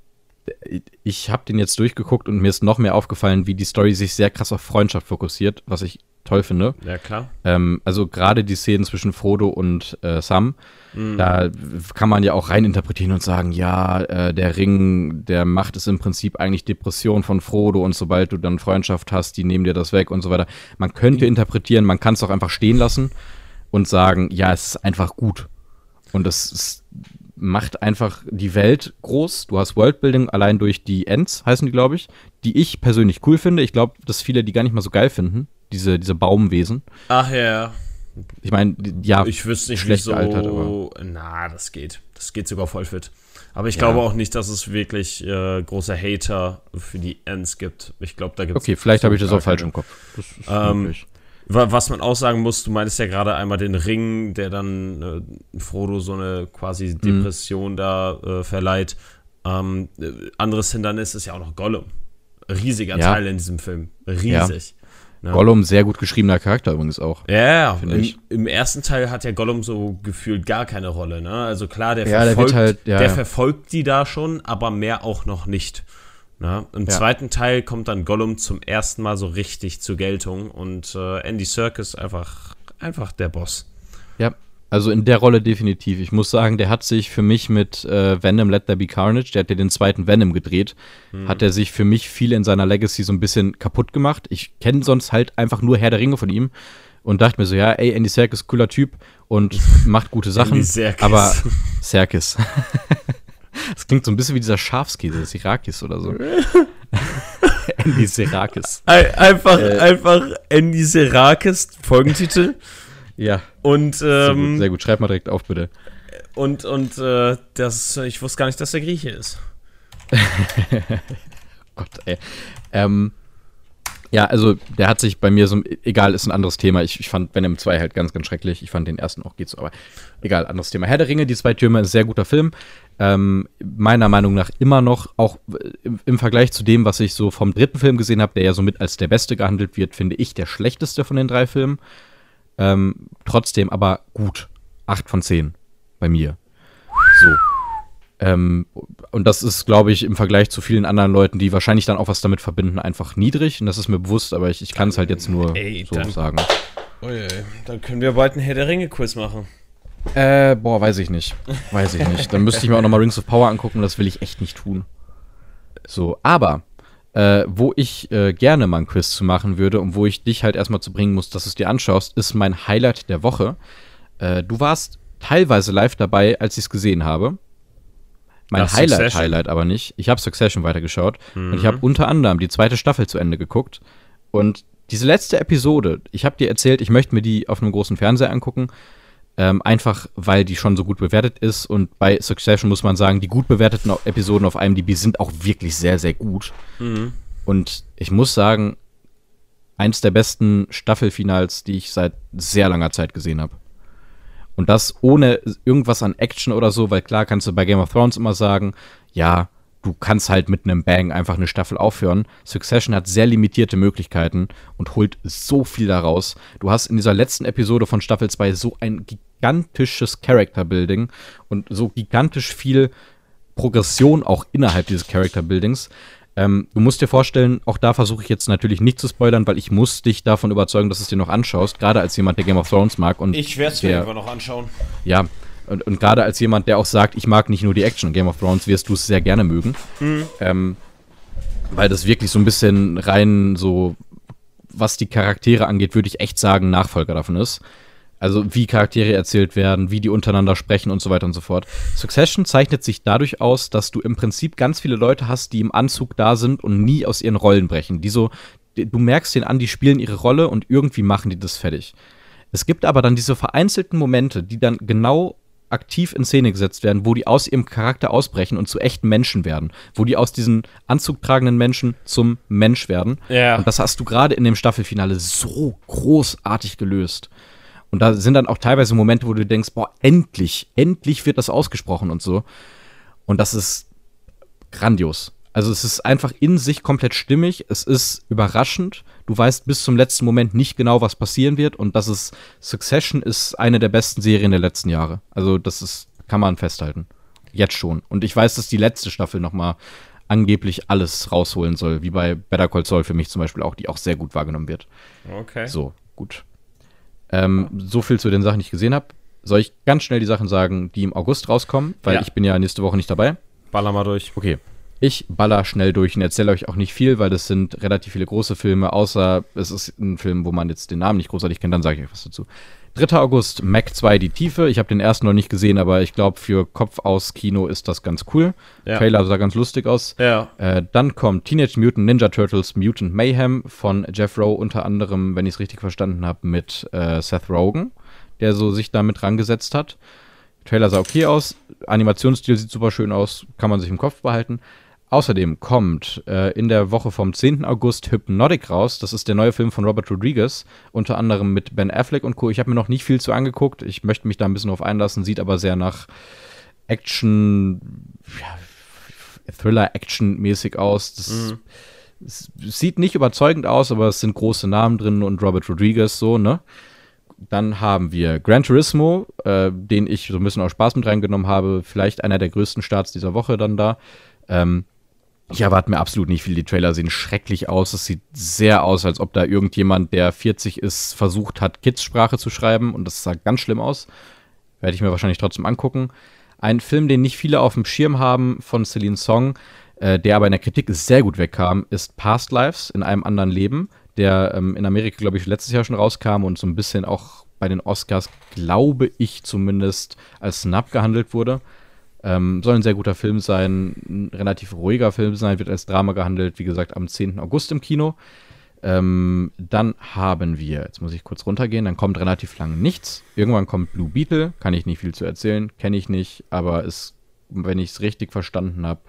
ich habe den jetzt durchgeguckt und mir ist noch mehr aufgefallen, wie die Story sich sehr krass auf Freundschaft fokussiert, was ich toll finde. ja, klar. Ähm, also gerade die Szenen zwischen Frodo und äh, Sam, Mhm. da kann man ja auch reininterpretieren und sagen, ja, äh, der Ring, der macht es im Prinzip eigentlich Depression von Frodo und sobald du dann Freundschaft hast, die nehmen dir das weg und so weiter. Man könnte interpretieren, man kann es auch einfach stehen lassen und sagen, ja, es ist einfach gut. Und das ist, macht einfach die Welt groß. Du hast Worldbuilding allein durch die Ents, heißen die, glaube ich, die ich persönlich cool finde. Ich glaube, dass viele die gar nicht mal so geil finden, diese, diese Baumwesen. Ach ja, Ich meine, ja, Ich wüsste nicht, schlecht wieso. gealtert, aber- Na, das geht. Das geht sogar voll fit. Aber ich Ja. glaube auch nicht, dass es wirklich äh, große Hater für die Ends gibt. Ich glaube, da gibt es. okay, vielleicht habe ich das auch falsch im Kopf. Das ist Ähm. Was man auch sagen muss, du meintest ja gerade einmal den Ring, der dann äh, Frodo so eine quasi Depression da äh, verleiht. Ähm, äh, anderes Hindernis ist ja auch noch Gollum. Riesiger Ja. Teil in diesem Film. Riesig. Ne? Gollum, sehr gut geschriebener Charakter übrigens auch. Ja, ja, Finde im, ich. im ersten Teil hat ja Gollum so gefühlt gar keine Rolle, ne? Also klar, der Ja, der verfolgt, halt- ja, der ja. verfolgt die da schon, aber mehr auch noch nicht. Ne? Im Ja. zweiten Teil kommt dann Gollum zum ersten Mal so richtig zur Geltung und äh, Andy Serkis einfach, einfach der Boss. Ja, also in der Rolle definitiv. Ich muss sagen, der hat sich für mich mit äh, Venom Let There Be Carnage, der hat ja den zweiten Venom gedreht, hat er sich für mich viel in seiner Legacy so ein bisschen kaputt gemacht. Ich kenne sonst halt einfach nur Herr der Ringe von ihm und dachte mir so, ja, ey, Andy Serkis, cooler Typ und macht gute Sachen, Andy Serkis. aber Serkis. Das klingt so ein bisschen wie dieser Schafskäse, Sirakis oder so. Andy Serakis. Ein- Einfach, Äh. einfach Andy Serkis, Folgentitel. Ja, Und, sehr, ähm, gut, sehr gut. Schreib mal direkt auf, bitte. und, und äh, das, ich wusste gar nicht, dass der Grieche ist. Gott, ey. Ähm, ja, also der hat sich bei mir so, egal, ist ein anderes Thema. Ich, ich fand Venom 2 halt ganz, ganz schrecklich. Ich fand den ersten auch geht so, aber egal, anderes Thema. Herr der Ringe, die zwei Türme, ist ein sehr guter Film. Ähm, meiner Meinung nach immer noch, auch im, im Vergleich zu dem, was ich so vom dritten Film gesehen habe, der ja somit als der beste gehandelt wird, finde ich der schlechteste von den drei Filmen. Ähm, trotzdem aber gut. Acht von zehn bei mir. So. Ähm, und das ist, glaube ich, im Vergleich zu vielen anderen Leuten, die wahrscheinlich dann auch was damit verbinden, einfach niedrig. Und das ist mir bewusst, aber ich, ich kann es halt jetzt nur Ey, so dann- sagen. Ui, dann können wir bald einen Herr der Ringe-Quiz machen. Äh, boah, weiß ich nicht. Weiß ich nicht. Dann müsste ich mir auch nochmal Rings of Power angucken, das will ich echt nicht tun. So, aber äh, wo ich äh, gerne mal ein Quiz zu machen würde und wo ich dich halt erstmal zu bringen muss, dass du es dir anschaust, ist mein Highlight der Woche. Äh, du warst teilweise live dabei, als ich es gesehen habe. Mein Ach, Highlight, Succession. Highlight aber nicht. Ich habe Succession weitergeschaut und Mhm. ich habe unter anderem die zweite Staffel zu Ende geguckt. Und diese letzte Episode, ich habe dir erzählt, ich möchte mir die auf einem großen Fernseher angucken. Ähm, einfach, weil die schon so gut bewertet ist. Und bei Succession muss man sagen, die gut bewerteten Episoden auf IMDb sind auch wirklich sehr, sehr gut. Mhm. Und ich muss sagen, eins der besten Staffelfinals, die ich seit sehr langer Zeit gesehen habe. Und das ohne irgendwas an Action oder so, weil klar kannst du bei Game of Thrones immer sagen, ja, du kannst halt mit einem Bang einfach eine Staffel aufhören. Succession hat sehr limitierte Möglichkeiten und holt so viel daraus. Du hast in dieser letzten Episode von Staffel 2 so ein gigantisches Character Building und so gigantisch viel Progression auch innerhalb dieses Character Buildings. Ähm, du musst dir vorstellen, auch da versuche ich jetzt natürlich nicht zu spoilern, weil ich muss dich davon überzeugen, dass du es dir noch anschaust, gerade als jemand, der Game of Thrones mag. Und ich werde es mir einfach noch anschauen. Ja, und, und gerade als jemand, der auch sagt, ich mag nicht nur die Action in Game of Thrones, wirst du es sehr gerne mögen. Mhm. Ähm, weil das wirklich so ein bisschen rein so, was die Charaktere angeht, würde ich echt sagen, Nachfolger davon ist. Also wie Charaktere erzählt werden, wie die untereinander sprechen und so weiter und so fort. Succession zeichnet sich dadurch aus, dass du im Prinzip ganz viele Leute hast, die im Anzug da sind und nie aus ihren Rollen brechen. Die so, du merkst den an, die spielen ihre Rolle und irgendwie machen die das fertig. Es gibt aber dann diese vereinzelten Momente, die dann genau aktiv in Szene gesetzt werden, wo die aus ihrem Charakter ausbrechen und zu echten Menschen werden, wo die aus diesen anzugtragenden Menschen zum Mensch werden. Ja. Und das hast du gerade in dem Staffelfinale so großartig gelöst. Und da sind dann auch teilweise Momente, wo du denkst, boah, endlich, endlich wird das ausgesprochen und so. Und das ist grandios. Also es ist einfach in sich komplett stimmig, es ist überraschend. Du weißt bis zum letzten Moment nicht genau, was passieren wird. Und das ist, Succession ist eine der besten Serien der letzten Jahre. Also das ist, kann man festhalten. Jetzt schon. Und ich weiß, dass die letzte Staffel noch mal angeblich alles rausholen soll, wie bei Better Call Saul für mich zum Beispiel auch, die auch sehr gut wahrgenommen wird. Okay. So, gut. Ähm, so viel zu den Sachen, die ich gesehen habe. Soll ich ganz schnell die Sachen sagen, die im August rauskommen? Weil ja. ich bin ja nächste Woche nicht dabei. Baller mal durch. Okay. Ich baller schnell durch und erzähle euch auch nicht viel, weil das sind relativ viele große Filme, außer es ist ein Film, wo man jetzt den Namen nicht großartig kennt, dann sage ich euch was dazu. 3. August, Mac 2, die Tiefe. Ich habe den ersten noch nicht gesehen, aber ich glaube, für Kopf aus Kino ist das ganz cool. Ja. Trailer sah ganz lustig aus. Ja. Äh, dann kommt Teenage Mutant Ninja Turtles Mutant Mayhem von Jeff Rowe, unter anderem, wenn ich es richtig verstanden habe, mit äh, Seth Rogen, der so sich damit rangesetzt hat. Trailer sah okay aus, Animationsstil sieht super schön aus, kann man sich im Kopf behalten. Außerdem kommt äh, in der Woche vom 10. August Hypnotic raus. Das ist der neue Film von Robert Rodriguez, unter anderem mit Ben Affleck und Co. Ich habe mir noch nicht viel zu angeguckt. Ich möchte mich da ein bisschen drauf einlassen, sieht aber sehr nach Action, ja, Thriller-Action-mäßig aus. Das, mhm. sieht nicht überzeugend aus, aber es sind große Namen drin und Robert Rodriguez so, ne? Dann haben wir Gran Turismo, äh, den ich so ein bisschen aus Spaß mit reingenommen habe. Vielleicht einer der größten Starts dieser Woche dann da. Ähm, ich erwarte mir absolut nicht viel. Die Trailer sehen schrecklich aus. Es sieht sehr aus, als ob da irgendjemand, der 40 ist, versucht hat, Kids-Sprache zu schreiben. Und das sah ganz schlimm aus. Werde ich mir wahrscheinlich trotzdem angucken. Ein Film, den nicht viele auf dem Schirm haben, von Celine Song, äh, der aber in der Kritik sehr gut wegkam, ist Past Lives in einem anderen Leben, der ähm, in Amerika, glaube ich, letztes Jahr schon rauskam und so ein bisschen auch bei den Oscars, glaube ich zumindest, als Snap gehandelt wurde. Ähm, soll ein sehr guter Film sein, ein relativ ruhiger Film sein, wird als Drama gehandelt, wie gesagt, am 10. August im Kino. Ähm, dann haben wir, jetzt muss ich kurz runtergehen, dann kommt relativ lange nichts. Irgendwann kommt Blue Beetle, kann ich nicht viel zu erzählen, kenne ich nicht, aber ist, wenn ich es richtig verstanden habe,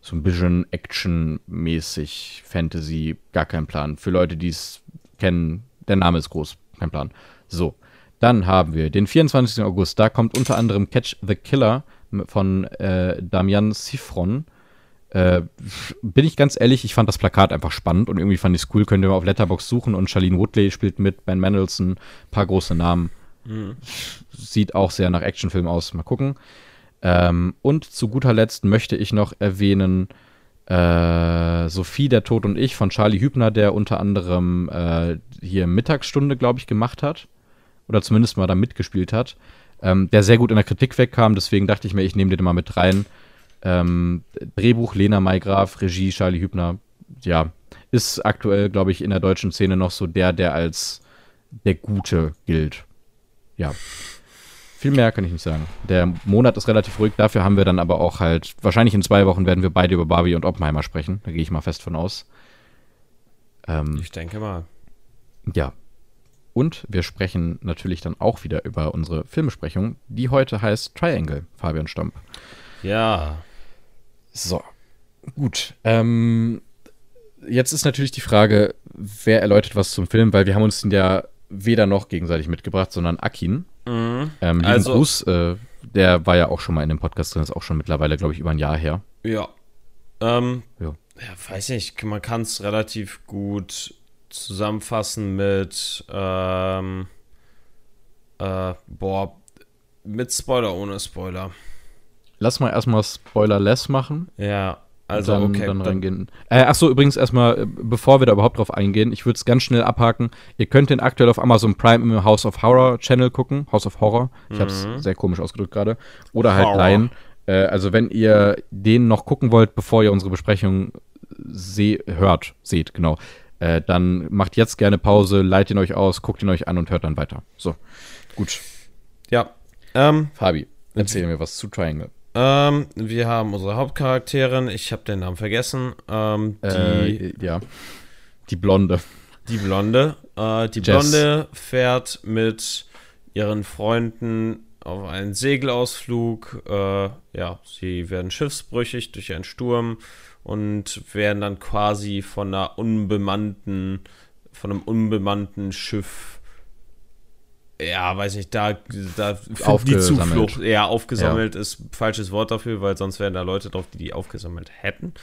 so ein bisschen Action-mäßig, Fantasy, gar kein Plan. Für Leute, die es kennen, der Name ist groß, kein Plan. So, dann haben wir den 24. August, da kommt unter anderem Catch the Killer von äh, Damian Sifron. Äh, bin ich ganz ehrlich, ich fand das Plakat einfach spannend und irgendwie fand ich es cool. Könnt ihr mal auf Letterbox suchen und Charlene Woodley spielt mit, Ben Mendelssohn, paar große Namen. Mhm. Sieht auch sehr nach Actionfilm aus. Mal gucken. Ähm, und zu guter Letzt möchte ich noch erwähnen äh, Sophie, der Tod und ich von Charlie Hübner, der unter anderem äh, hier Mittagsstunde, glaube ich, gemacht hat. Oder zumindest mal da mitgespielt hat ähm, der sehr gut in der Kritik wegkam. Deswegen dachte ich mir, ich nehme den mal mit rein. Ähm, Drehbuch Lena Maygraf, Regie Charlie Hübner. Ja, ist aktuell, glaube ich, in der deutschen Szene noch so der, der als der Gute gilt. Ja. Viel mehr kann ich nicht sagen. Der Monat ist relativ ruhig, dafür haben wir dann aber auch halt, wahrscheinlich in zwei Wochen werden wir beide über Barbie und Oppenheimer sprechen. Da gehe ich mal fest von aus. Ähm, ich denke mal. Ja. Und wir sprechen natürlich dann auch wieder über unsere Filmbesprechung, die heute heißt Triangle, Fabian Stamp. Ja. So, gut. Ähm, jetzt ist natürlich die Frage, wer erläutert was zum Film, weil wir haben uns den ja weder noch gegenseitig mitgebracht, sondern Akin. Mhm. Ähm, Also- Gruß, äh, der war ja auch schon mal in dem Podcast drin, ist auch schon mittlerweile, glaube ich, über ein Jahr her. Ja. Ähm, Ja. ja, weiß nicht, man kann es relativ gut zusammenfassen mit, ähm, äh, boah, mit Spoiler, ohne Spoiler. Lass mal erstmal Spoiler-less machen. Ja, also dann, okay. dann reingehen. Äh, achso, übrigens erstmal, äh, bevor wir da überhaupt drauf eingehen, ich würde es ganz schnell abhaken. Ihr könnt den aktuell auf Amazon Prime im House of Horror Channel gucken. House of Horror. Ich habe es sehr komisch ausgedrückt gerade. Oder halt Horror. Lion. Äh, also wenn ihr den noch gucken wollt, bevor ihr unsere Besprechung seh hört, seht, genau, äh, dann macht jetzt gerne Pause, leitet ihn euch aus, guckt ihn euch an und hört dann weiter. So, gut. Ja. Ähm, Fabi, erzähl mir was zu Triangle. ähm, wir haben unsere Hauptcharakterin, ich habe den Namen vergessen, ähm, die, Äh, ja. Die Blonde. die Blonde. Äh, die Jess. Blonde fährt mit ihren Freunden auf einen Segelausflug. Äh, ja, sie werden schiffsbrüchig durch einen Sturm und werden dann quasi von einer unbemannten, von einem unbemannten Schiff, ja, weiß nicht, da, da die Aufgesammelt. Zuflucht, ja, aufgesammelt ist falsches Wort dafür, weil sonst wären da Leute drauf, die die aufgesammelt hätten.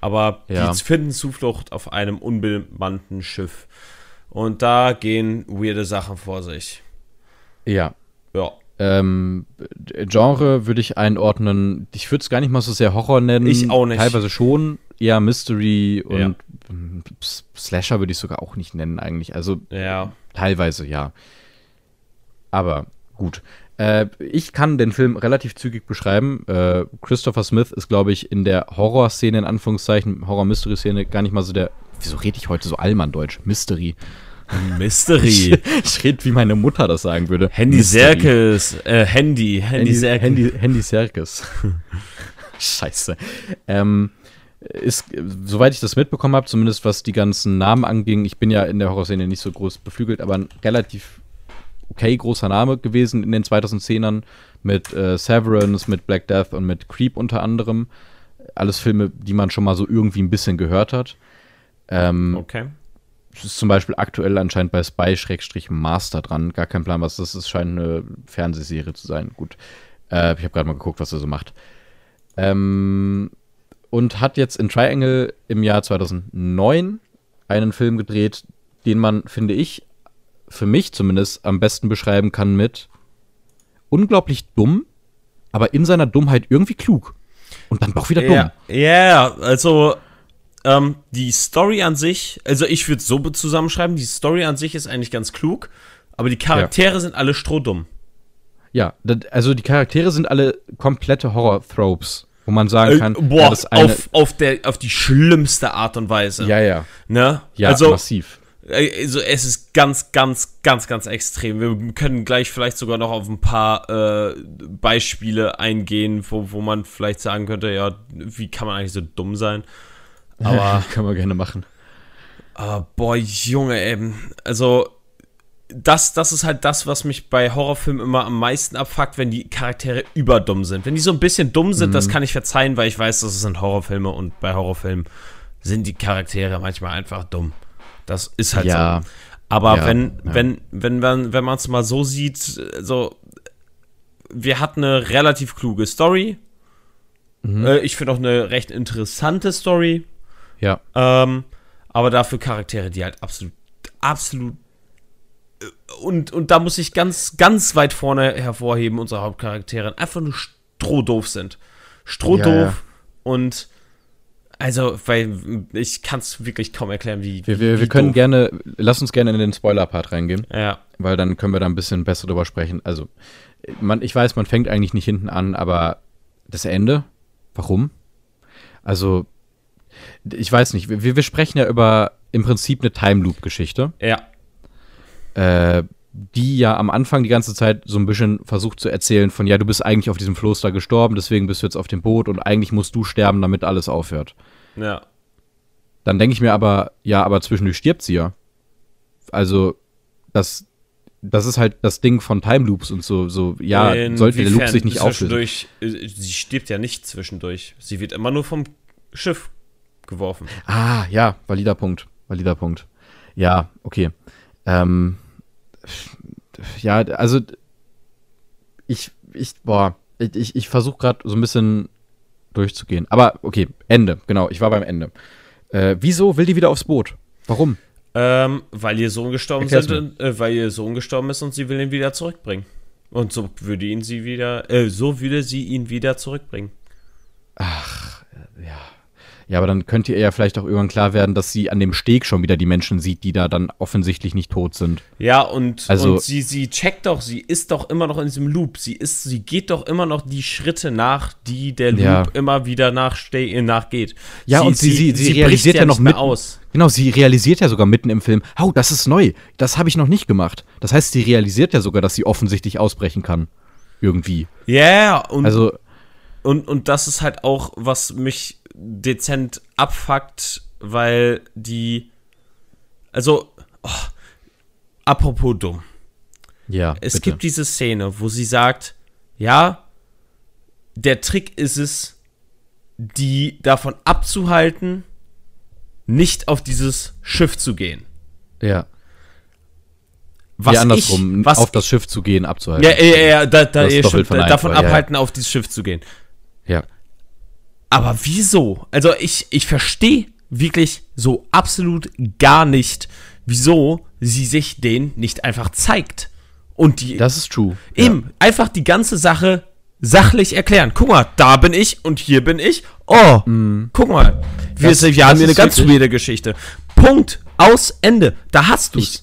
Aber Ja. die finden Zuflucht auf einem unbemannten Schiff. Und da gehen weirde Sachen vor sich. Ja. Ja. Ähm, Genre würde ich einordnen, ich würde es gar nicht mal so sehr Horror nennen. Ich auch nicht. Teilweise schon, eher Mystery Ja. und ähm, S- Slasher würde ich sogar auch nicht nennen eigentlich. Also Ja. teilweise ja. Aber gut. Äh, ich kann den Film relativ zügig beschreiben. Äh, Christopher Smith ist, glaube ich, in der Horrorszene, in Anführungszeichen, Horror-Mystery-Szene, gar nicht mal so der. Wieso rede ich heute so Allmann-Deutsch? Mystery. Mystery. Ich rede, wie meine Mutter das sagen würde. Handy Mystery. Serkes. Äh, Handy. Handy Handy, Serkes. Handy, Handy Serkis. Scheiße. Ähm, ist, soweit ich das mitbekommen habe, zumindest was die ganzen Namen anging, ich bin ja in der Horrorszene nicht so groß beflügelt, aber ein relativ okay großer Name gewesen in den 2010ern mit äh, Severance, mit Black Death und mit Creep unter anderem. Alles Filme, die man schon mal so irgendwie ein bisschen gehört hat. Ähm, Okay. Es ist zum Beispiel aktuell anscheinend bei Spy-Master dran. Gar kein Plan, was das ist. Scheint eine Fernsehserie zu sein. Gut. Äh, ich habe gerade mal geguckt, was er so macht. Ähm, und hat jetzt in Triangle im Jahr 2009 einen Film gedreht, den man, finde ich, für mich zumindest am besten beschreiben kann mit unglaublich dumm, aber in seiner Dummheit irgendwie klug. Und dann doch wieder dumm. Ja, ja, also ähm, die Story an sich, also ich würde es so zusammenschreiben, die Story an sich ist eigentlich ganz klug, aber die Charaktere sind alle strohdumm. Ja, also die Charaktere sind alle komplette Horror-Tropes, wo man sagen Äh, kann, boah, ja, das eine, auf, auf, der, auf die schlimmste Art und Weise. ja, ja, Ne? ja, also, massiv. äh, also es ist ganz, ganz, ganz, ganz extrem. Wir können gleich vielleicht sogar noch auf ein paar äh, Beispiele eingehen, wo, wo man vielleicht sagen könnte, ja, wie kann man eigentlich so dumm sein? Aber Können wir gerne machen. Ah, boah, Junge, ey. Also, das, das ist halt das, was mich bei Horrorfilmen immer am meisten abfuckt, wenn die Charaktere überdumm sind. Wenn die so ein bisschen dumm sind, Mhm. das kann ich verzeihen, weil ich weiß, das sind Horrorfilme und bei Horrorfilmen sind die Charaktere manchmal einfach dumm. Das ist halt Ja. so. Aber Ja, wenn, ja. wenn, wenn man, wenn man es mal so sieht, so, wir hatten eine relativ kluge Story. Mhm. Äh, ich finde auch eine recht interessante Story. Ja, Ähm, aber dafür Charaktere, die halt absolut, absolut äh, und, und da muss ich ganz, ganz weit vorne hervorheben, unsere Hauptcharaktere einfach nur strohdoof sind. Strohdoof Ja, ja. und also, weil ich kann es wirklich kaum erklären, wie. wir, wir, wie wir können doof. gerne, lass uns gerne in den Spoiler-Part reingehen, Ja, weil dann können wir da ein bisschen besser drüber sprechen. Also, man, ich weiß, man fängt eigentlich nicht hinten an, aber das Ende, warum? Also, ich weiß nicht, wir, wir sprechen ja über im Prinzip eine Time Loop-Geschichte. ja, äh, die ja am Anfang die ganze Zeit so ein bisschen versucht zu erzählen von, ja, du bist eigentlich auf diesem Floß da gestorben, deswegen bist du jetzt auf dem Boot und eigentlich musst du sterben, damit alles aufhört. ja. Dann denke ich mir aber, ja, aber zwischendurch stirbt sie ja. Also, das das ist halt das Ding von Time Loops und so, so ja, sollte der Loop sich nicht auflösen. Äh, sie stirbt ja nicht zwischendurch. Sie wird immer nur vom Schiff geworfen. Ah, ja, valider Punkt. Valider Punkt. Ja, okay. Ähm, ja, also ich, ich, boah, ich, ich versuche gerade so ein bisschen durchzugehen. Aber okay, Ende, genau, ich war beim Ende. Äh, wieso will die wieder aufs Boot? Warum? Ähm, weil ihr Sohn gestorben sind, äh, weil ihr Sohn gestorben ist und sie will ihn wieder zurückbringen. Und so würde ihn sie wieder, äh, so würde sie ihn wieder zurückbringen. Ach, ja. Ja, aber dann könnte ihr ja vielleicht auch irgendwann klar werden, dass sie an dem Steg schon wieder die Menschen sieht, die da dann offensichtlich nicht tot sind. Ja, und, also, und sie, sie checkt doch, sie ist doch immer noch in diesem Loop. Sie ist, sie geht doch immer noch die Schritte nach, die der Loop ja. immer wieder nachste nachgeht. Ja, sie, und sie, sie, sie, sie realisiert ja, noch mit aus. Genau, sie realisiert ja sogar mitten im Film, oh, das ist neu, das habe ich noch nicht gemacht. Das heißt, sie realisiert ja sogar, dass sie offensichtlich ausbrechen kann. Irgendwie. Ja, yeah, und, also, und, und das ist halt auch, was mich dezent abfuckt, weil die. Also, oh, apropos dumm. Ja. Es bitte. gibt diese Szene, wo sie sagt: Ja, der Trick ist es, die davon abzuhalten, nicht auf dieses Schiff zu gehen. Ja. Was ja, andersrum, ich, was auf das Schiff zu gehen, abzuhalten. Ja, ja, ja, da, da, eh stimmt, davon abhalten, ja, ja. auf dieses Schiff zu gehen. Ja. Aber wieso? Also ich, ich verstehe wirklich so absolut gar nicht, wieso sie sich den nicht einfach zeigt. Und die. Das ist true. Eben, ja. einfach die ganze Sache sachlich erklären. Guck mal, da bin ich und hier bin ich. Oh, mm. guck mal. Wir, das, wir haben hier eine ganz weirde Geschichte. Punkt. Aus, Ende. Da hast du's. Ich,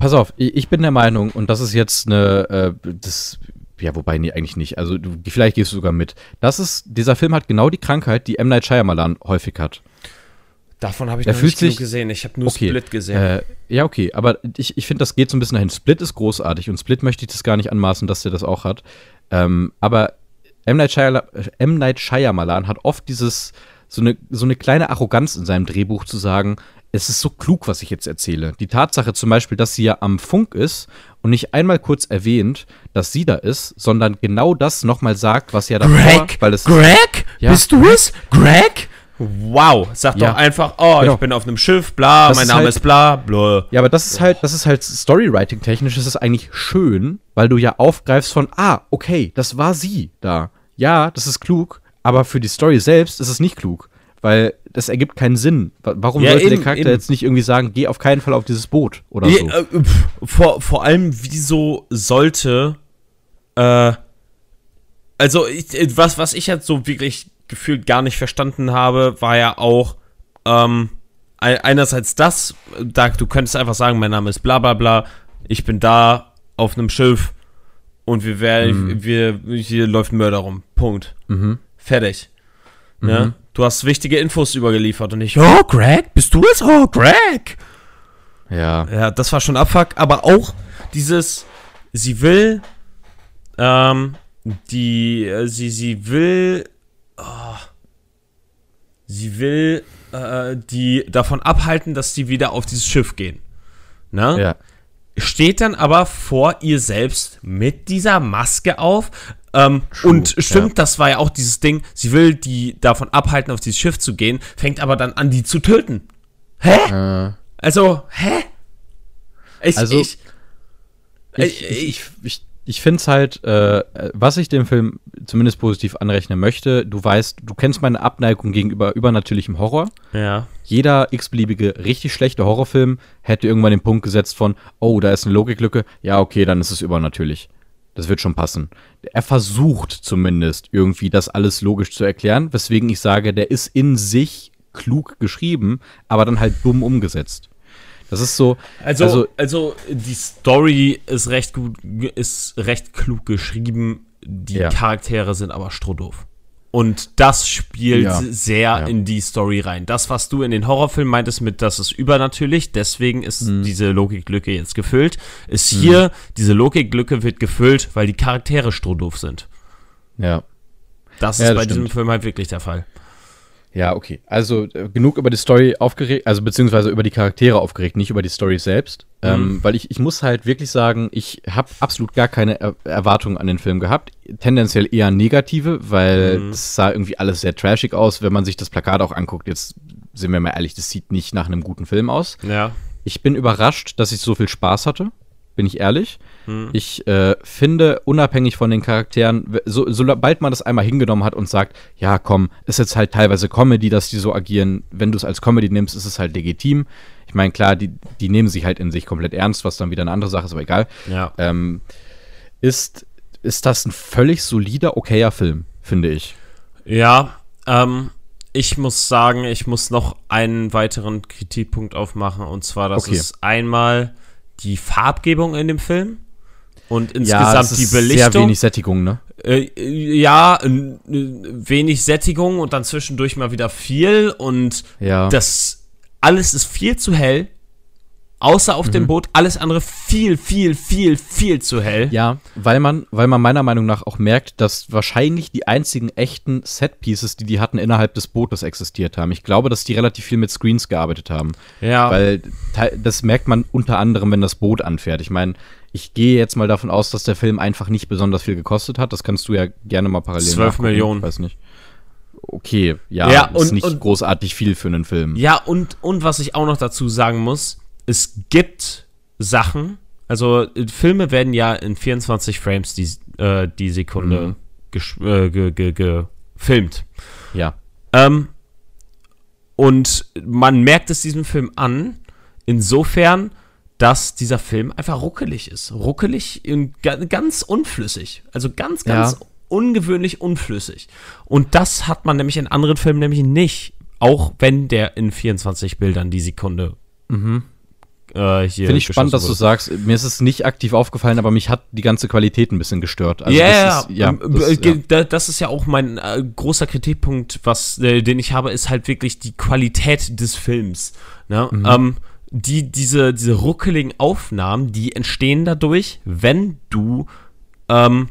pass auf, ich, ich, bin der Meinung, und das ist jetzt eine, äh, das ja, wobei, nee, eigentlich nicht. Also, du, vielleicht gehst du sogar mit. Das ist, dieser Film hat genau die Krankheit, die M. Night Shyamalan häufig hat. Davon habe ich der noch nicht sich, gesehen. Ich habe nur okay, Split gesehen. Äh, ja, okay. Aber ich, ich finde, das geht so ein bisschen dahin. Split ist großartig und Split möchte ich das gar nicht anmaßen, dass der das auch hat. Ähm, aber M. Night, Shyamalan, M. Night Shyamalan hat oft dieses, so eine, so eine kleine Arroganz in seinem Drehbuch zu sagen, es ist so klug, was ich jetzt erzähle. Die Tatsache zum Beispiel, dass sie ja am Funk ist und nicht einmal kurz erwähnt, dass sie da ist, sondern genau das nochmal sagt, was ja davor, Greg, weil es Greg, ja, bist du es? Greg? Wow, sag ja. doch einfach, oh, genau. ich bin auf einem Schiff, bla, das mein Name halt, ist bla, bla. Ja, aber das ist halt, das ist halt Storywriting technisch, ist es eigentlich schön, weil du ja aufgreifst von, ah, okay, das war sie da. Ja, das ist klug, aber für die Story selbst ist es nicht klug weil das ergibt keinen Sinn. Warum ja, sollte eben, der Charakter eben. jetzt nicht irgendwie sagen, geh auf keinen Fall auf dieses Boot oder ja, so? Äh, vor, vor allem, wieso sollte, äh, also ich, äh, was, was ich jetzt so wirklich gefühlt gar nicht verstanden habe, war ja auch, ähm, einerseits das, da, du könntest einfach sagen, mein Name ist bla bla bla, ich bin da auf einem Schiff und wir werden, mhm. wir, hier läuft Mörder rum. Punkt. Mhm. Fertig. Ne? Mhm. Du hast wichtige Infos übergeliefert und ich, oh, Greg, bist du es? Oh, Greg! Ja. Ja, das war schon Abfuck, aber auch dieses, sie will, ähm, die, äh, sie, sie will, oh, sie will, äh, die davon abhalten, dass sie wieder auf dieses Schiff gehen. Ne? Ja. Steht dann aber vor ihr selbst mit dieser Maske auf, ähm, und stimmt, ja. das war ja auch dieses Ding, sie will die davon abhalten, auf dieses Schiff zu gehen, fängt aber dann an, die zu töten. Hä? Äh. Also, hä? Ich, also, ich, ich, ich, ich, ich, ich finde es halt, äh, was ich dem Film zumindest positiv anrechnen möchte, du weißt, du kennst meine Abneigung gegenüber übernatürlichem Horror. Ja. Jeder x-beliebige, richtig schlechte Horrorfilm hätte irgendwann den Punkt gesetzt von, oh, da ist eine Logiklücke, ja, okay, dann ist es übernatürlich. Das wird schon passen. Er versucht zumindest irgendwie das alles logisch zu erklären, weswegen ich sage, der ist in sich klug geschrieben, aber dann halt dumm umgesetzt. Das ist so. Also, also, also die Story ist recht gut, ist recht klug geschrieben. Die ja. Charaktere sind aber strohdoof. Und das spielt ja. sehr ja. in die Story rein. Das, was du in den Horrorfilmen meintest mit, das ist übernatürlich, deswegen ist mhm. diese Logiklücke jetzt gefüllt, ist mhm. hier, diese Logiklücke wird gefüllt, weil die Charaktere strohdoof sind. Ja. Das ist ja, das bei stimmt. diesem Film halt wirklich der Fall. Ja, okay. Also äh, genug über die Story aufgeregt, also beziehungsweise über die Charaktere aufgeregt, nicht über die Story selbst. Mhm. Ähm, weil ich, ich muss halt wirklich sagen, ich habe absolut gar keine er Erwartungen an den Film gehabt. Tendenziell eher negative, weil es mhm. sah irgendwie alles sehr trashig aus, wenn man sich das Plakat auch anguckt. Jetzt sind wir mal ehrlich, das sieht nicht nach einem guten Film aus. Ja. Ich bin überrascht, dass ich so viel Spaß hatte bin ich ehrlich. Hm. Ich äh, finde, unabhängig von den Charakteren, so, sobald man das einmal hingenommen hat und sagt, ja, komm, ist jetzt halt teilweise Comedy, dass die so agieren, wenn du es als Comedy nimmst, ist es halt legitim. Ich meine, klar, die, die nehmen sich halt in sich komplett ernst, was dann wieder eine andere Sache ist, aber egal. Ja. Ähm, ist, ist das ein völlig solider, okayer Film, finde ich. Ja, ähm, ich muss sagen, ich muss noch einen weiteren Kritikpunkt aufmachen, und zwar, dass okay. es einmal die Farbgebung in dem Film und insgesamt ja, die Belichtung. Sehr wenig Sättigung, ne? Äh, ja, wenig Sättigung und dann zwischendurch mal wieder viel und ja. das alles ist viel zu hell Außer auf mhm. dem Boot, alles andere viel, viel, viel, viel zu hell. Ja, weil man, weil man meiner Meinung nach auch merkt, dass wahrscheinlich die einzigen echten Set-Pieces, die die hatten, innerhalb des Bootes existiert haben. Ich glaube, dass die relativ viel mit Screens gearbeitet haben. Ja. Weil das merkt man unter anderem, wenn das Boot anfährt. Ich meine, ich gehe jetzt mal davon aus, dass der Film einfach nicht besonders viel gekostet hat. Das kannst du ja gerne mal parallel 12 Millionen. Ich weiß nicht. Okay, ja, ja und, ist nicht und, großartig viel für einen Film. Ja, und, und was ich auch noch dazu sagen muss, es gibt Sachen, also Filme werden ja in 24 Frames die, äh, die Sekunde mhm. äh, ge ge gefilmt. Ja. Ähm, und man merkt es diesem Film an, insofern, dass dieser Film einfach ruckelig ist. Ruckelig und ganz unflüssig. Also ganz, ganz ja. ungewöhnlich unflüssig. Und das hat man nämlich in anderen Filmen nämlich nicht. Auch wenn der in 24 Bildern die Sekunde mhm äh, hier. Finde ich spannend, dass du sagst. Mir ist es nicht aktiv aufgefallen, aber mich hat die ganze Qualität ein bisschen gestört. Also yeah, das ist, ja, das, ja. das ist ja auch mein äh, großer Kritikpunkt, was, äh, den ich habe, ist halt wirklich die Qualität des Films. Ne? Mhm. Ähm, die, diese, diese ruckeligen Aufnahmen, die entstehen dadurch, wenn du ähm,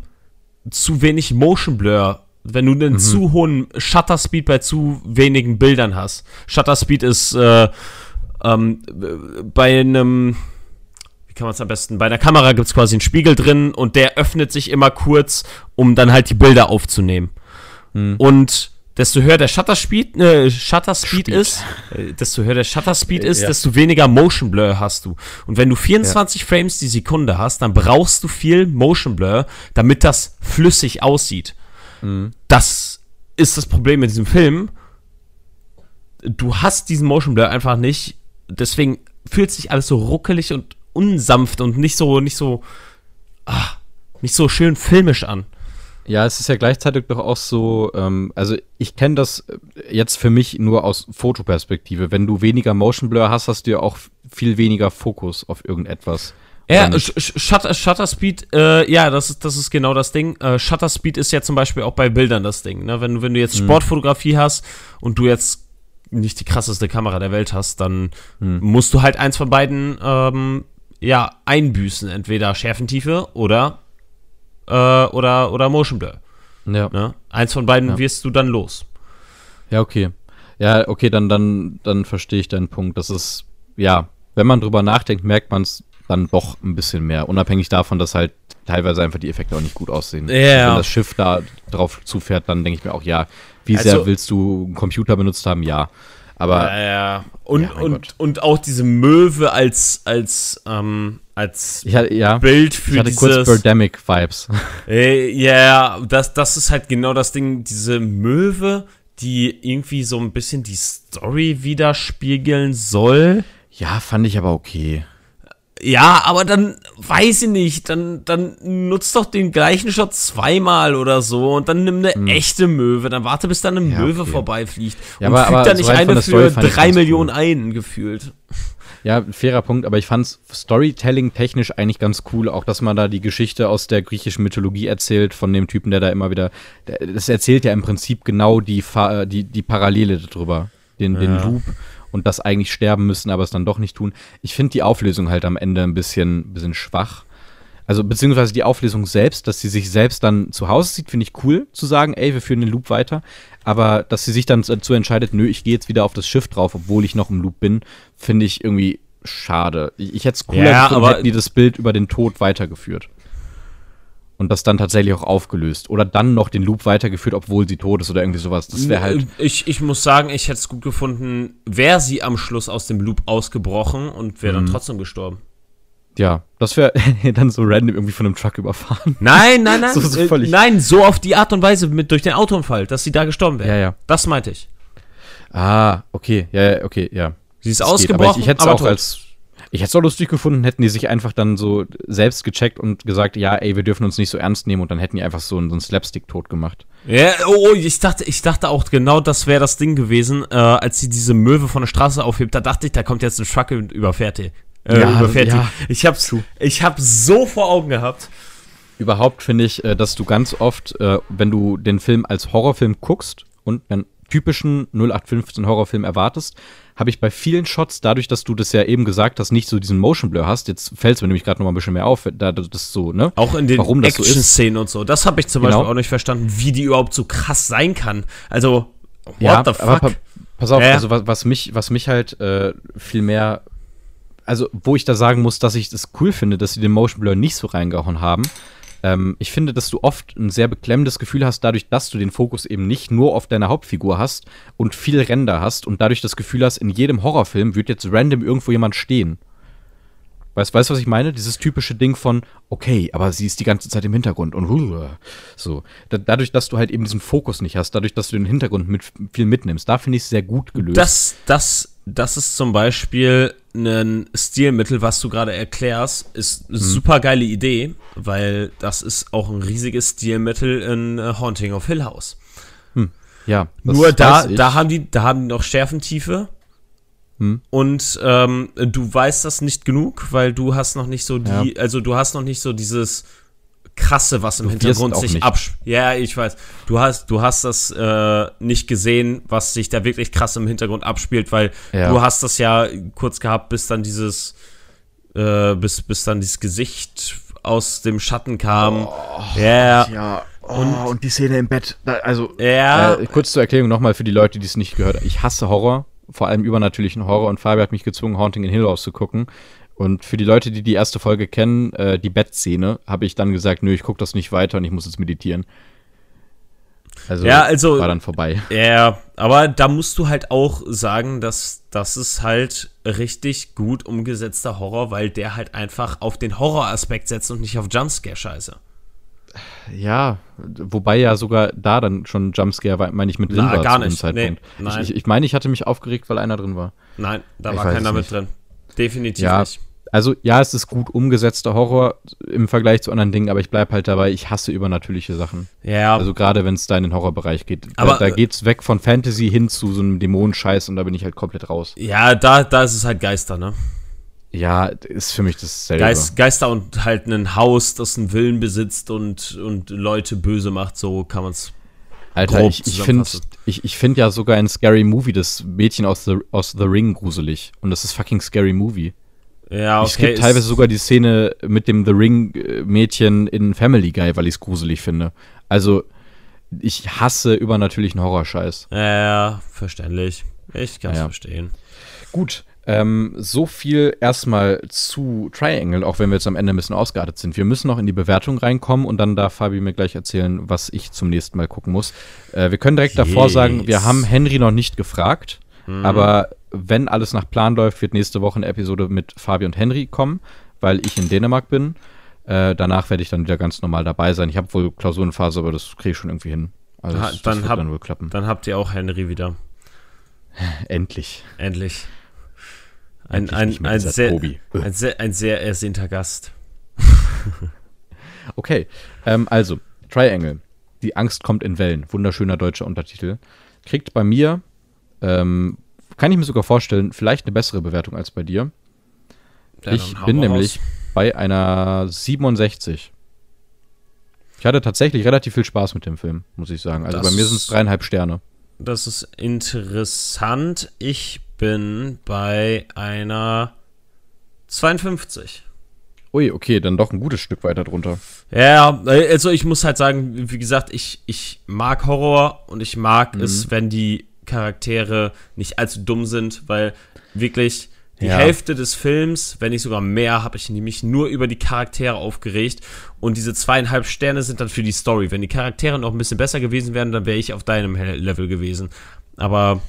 zu wenig Motion Blur wenn du einen mhm. zu hohen Shutter Speed bei zu wenigen Bildern hast. Shutter Speed ist äh, ähm, bei einem, wie kann man es am besten, bei einer Kamera gibt es quasi einen Spiegel drin und der öffnet sich immer kurz, um dann halt die Bilder aufzunehmen. Hm. Und desto höher der Shutter Speed, äh, Shutter Speed, Speed. ist, äh, desto höher der Shutter Speed ist, ja. desto weniger Motion Blur hast du. Und wenn du 24 ja. Frames die Sekunde hast, dann brauchst du viel Motion Blur, damit das flüssig aussieht. Mhm. Das ist das Problem mit diesem Film. Du hast diesen Motion Blur einfach nicht deswegen fühlt sich alles so ruckelig und unsanft und nicht so, nicht so, ah, nicht so schön filmisch an. Ja, es ist ja gleichzeitig doch auch so, ähm, also ich kenne das jetzt für mich nur aus Fotoperspektive. Wenn du weniger Motion Blur hast, hast du ja auch viel weniger Fokus auf irgendetwas. Ja, Shutter, Shutter Speed, äh, ja, das ist, das ist genau das Ding. Äh, Shutter Speed ist ja zum Beispiel auch bei Bildern das Ding. Ne? Wenn, wenn du jetzt mhm. Sportfotografie hast und du jetzt nicht die krasseste Kamera der Welt hast, dann hm. musst du halt eins von beiden ähm, ja einbüßen, entweder Schärfentiefe oder äh, oder oder Motion Blur. Ja. Ne? Eins von beiden ja. wirst du dann los. Ja, okay. Ja, okay, dann dann dann verstehe ich deinen Punkt. Das ist ja, wenn man drüber nachdenkt, merkt man es dann doch ein bisschen mehr, unabhängig davon, dass halt teilweise einfach die Effekte auch nicht gut aussehen. Ja. Wenn das Schiff da drauf zufährt, dann denke ich mir auch, ja, wie also, sehr willst du einen Computer benutzt haben? Ja. Aber. Ja, ja. Und, ja, und, und auch diese Möwe als, als, ähm, als hatte, ja, Bild für ich hatte dieses, kurz Birdemic-Vibes. Äh, ja, das, das ist halt genau das Ding, diese Möwe, die irgendwie so ein bisschen die Story widerspiegeln soll. Ja, fand ich aber okay. Ja, aber dann weiß ich nicht, dann, dann nutzt doch den gleichen Shot zweimal oder so und dann nimm eine hm. echte Möwe, dann warte, bis dann eine ja, Möwe okay. vorbeifliegt. Ja, und aber, aber da nicht eine für drei Millionen cool. ein, gefühlt. Ja, fairer Punkt, aber ich fand's Storytelling technisch eigentlich ganz cool, auch dass man da die Geschichte aus der griechischen Mythologie erzählt von dem Typen, der da immer wieder, der, das erzählt ja im Prinzip genau die, die, die Parallele darüber, den, ja. den Loop und das eigentlich sterben müssen, aber es dann doch nicht tun. Ich finde die Auflösung halt am Ende ein bisschen, bisschen schwach. Also beziehungsweise die Auflösung selbst, dass sie sich selbst dann zu Hause sieht, finde ich cool zu sagen, ey, wir führen den Loop weiter. Aber dass sie sich dann dazu entscheidet, nö, ich gehe jetzt wieder auf das Schiff drauf, obwohl ich noch im Loop bin, finde ich irgendwie schade. Ich, ich hätte es cooler Ja, gefunden, aber- hätten die das Bild über den Tod weitergeführt. Und das dann tatsächlich auch aufgelöst. Oder dann noch den Loop weitergeführt, obwohl sie tot ist oder irgendwie sowas. Das wäre halt. Ich, ich muss sagen, ich hätte es gut gefunden, wäre sie am Schluss aus dem Loop ausgebrochen und wäre dann Mhm. trotzdem gestorben. Ja, das wäre dann so random irgendwie von einem Truck überfahren. Nein, nein, nein. So- so äh, Nein, so auf die Art und Weise mit durch den Autounfall, dass sie da gestorben wäre. Ja, ja. Das meinte ich. Ah, okay, ja, ja, okay, ja. Sie ist Das geht. ausgebrochen, Aber ich, ich hätte es auch tot. als. Ich hätte es auch lustig gefunden, hätten die sich einfach dann so selbst gecheckt und gesagt, ja, ey, wir dürfen uns nicht so ernst nehmen und dann hätten die einfach so einen, so einen Slapstick-Tod gemacht. Ja, oh, oh, ich dachte, ich dachte auch genau, das wäre das Ding gewesen, äh, als sie diese Möwe von der Straße aufhebt. Da dachte ich, da kommt jetzt ein Truck und überfährt die. Äh, Ja, überfährt ja. die. Ich hab's, ich hab so vor Augen gehabt. Überhaupt finde ich, äh, dass du ganz oft, äh, wenn du den Film als Horrorfilm guckst und einen typischen 0815 Horrorfilm erwartest, habe ich bei vielen Shots, dadurch, dass du das ja eben gesagt hast, nicht so diesen Motion Blur hast, jetzt fällt es mir nämlich gerade noch mal ein bisschen mehr auf, da das so, ne? Auch in den das so. Action-Szenen und so. Das habe ich zum Genau. Beispiel auch nicht verstanden, wie die überhaupt so krass sein kann. Also, what ja, the aber fuck? pa pass auf, ja. also was, was mich, was mich halt äh, viel mehr, also wo ich da sagen muss, dass ich das cool finde, dass sie den Motion Blur nicht so reingehauen haben. Ähm, ich finde, dass du oft ein sehr beklemmendes Gefühl hast, dadurch, dass du den Fokus eben nicht nur auf deiner Hauptfigur hast und viel Ränder hast und dadurch das Gefühl hast, in jedem Horrorfilm wird jetzt random irgendwo jemand stehen. Weißt du, was ich meine? Dieses typische Ding von, okay, aber sie ist die ganze Zeit im Hintergrund und so. Da, dadurch, dass du halt eben diesen Fokus nicht hast, dadurch, dass du den Hintergrund mit viel mitnimmst, da finde ich es sehr gut gelöst. Das, das, das ist zum Beispiel ein Stilmittel, was du gerade erklärst, ist Mhm. eine super geile Idee, weil das ist auch ein riesiges Stilmittel in äh, Haunting of Hill House. ja, das Nur da, da haben die, da haben die noch Schärfentiefe. Hm. Und ähm, du weißt das nicht genug, weil du hast noch nicht so die, also du hast noch nicht so dieses krasse, was im Du Hintergrund sich abspielt. Ja, ich weiß. Du hast, du hast das äh, nicht gesehen, was sich da wirklich krass im Hintergrund abspielt, weil Ja. du hast das ja kurz gehabt, bis dann dieses, äh, bis, bis dann dieses Gesicht aus dem Schatten kam. ja, Ja, oh, und, die Szene im Bett, da, also ja. Äh, kurz zur Erklärung nochmal für die Leute, die es nicht gehört haben. Ich hasse Horror, vor allem übernatürlichen Horror und Fabi hat mich gezwungen, Haunting in Hill House zu gucken. Und für die Leute, die die erste Folge kennen, äh, die Bettszene, habe ich dann gesagt, nö, ich gucke das nicht weiter und ich muss jetzt meditieren. Also, Ja, also- war dann vorbei. Ja, aber da musst du halt auch sagen, dass das ist halt richtig gut umgesetzter Horror, weil der halt einfach auf den Horroraspekt setzt und nicht auf Jumpscare-Scheiße. Ja, wobei ja sogar da dann schon Jumpscare war, meine ich mit Lin Na, war gar zu dem nicht. Zeitpunkt. Nee, nein. Ich, ich, ich meine, ich hatte mich aufgeregt, weil einer drin war. Nein, da Ich war keiner mit drin. Definitiv Ja, nicht. Also ja, es ist gut umgesetzter Horror im Vergleich zu anderen Dingen, aber ich bleib halt dabei, ich hasse übernatürliche Sachen. Ja, Also gerade wenn es da in den Horrorbereich geht. Aber, da, da äh, geht's weg von Fantasy hin zu so einem Dämonenscheiß und da bin ich halt komplett raus. ja, da, da ist es halt Geister, ne? Ja, ist für mich dasselbe. Geist, Geister und halt ein Haus, das einen Willen besitzt und, und Leute böse macht, so kann man es. Alter, ich, ich finde ich, ich find ja sogar in Scary Movie das Mädchen aus The, aus The Ring gruselig. Und das ist fucking Scary Movie. Ja, ich skippe ist- teilweise sogar die Szene mit dem The Ring-Mädchen in Family Guy, weil ich es gruselig finde. Also, ich hasse übernatürlichen Horrorscheiß. Ja, verständlich. Ich kann es Ja. verstehen. Gut, ähm, so viel erstmal zu Triangle, auch wenn wir jetzt am Ende ein bisschen ausgeartet sind. Wir müssen noch in die Bewertung reinkommen und dann darf Fabi mir gleich erzählen, was ich zum nächsten Mal gucken muss. Äh, wir können direkt davor Yes. sagen, wir haben Henry noch nicht gefragt, aber wenn alles nach Plan läuft, wird nächste Woche eine Episode mit Fabi und Henry kommen, weil ich in Dänemark bin. Äh, danach werde ich dann wieder ganz normal dabei sein. Ich habe wohl Klausurenphase, aber das kriege ich schon irgendwie hin. Also das, das dann wird hab- dann wohl klappen. Dann habt ihr auch Henry wieder. Endlich. Endlich. Ein, Endlich ein, ein, sehr, ein, sehr, ein sehr ersehnter Gast. Okay, ähm, also, Triangle. Die Angst kommt in Wellen. Wunderschöner deutscher Untertitel. Kriegt bei mir, ähm, kann ich mir sogar vorstellen, vielleicht eine bessere Bewertung als bei dir. Ja, ich bin nämlich raus. bei einer 67. Ich hatte tatsächlich relativ viel Spaß mit dem Film, muss ich sagen. Also Das- bei mir sind es dreieinhalb Sterne. Das ist interessant. Ich bin bei einer 52. Ui, okay, dann doch ein gutes Stück weiter drunter. Ja, also ich muss halt sagen, wie gesagt, ich, ich mag Horror und ich mag mhm. es, wenn die Charaktere nicht allzu dumm sind, weil wirklich die ja. Hälfte des Films, wenn nicht sogar mehr, habe ich nämlich nur über die Charaktere aufgeregt. Und diese zweieinhalb Sterne sind dann für die Story. Wenn die Charaktere noch ein bisschen besser gewesen wären, dann wäre ich auf deinem Level gewesen. Aber.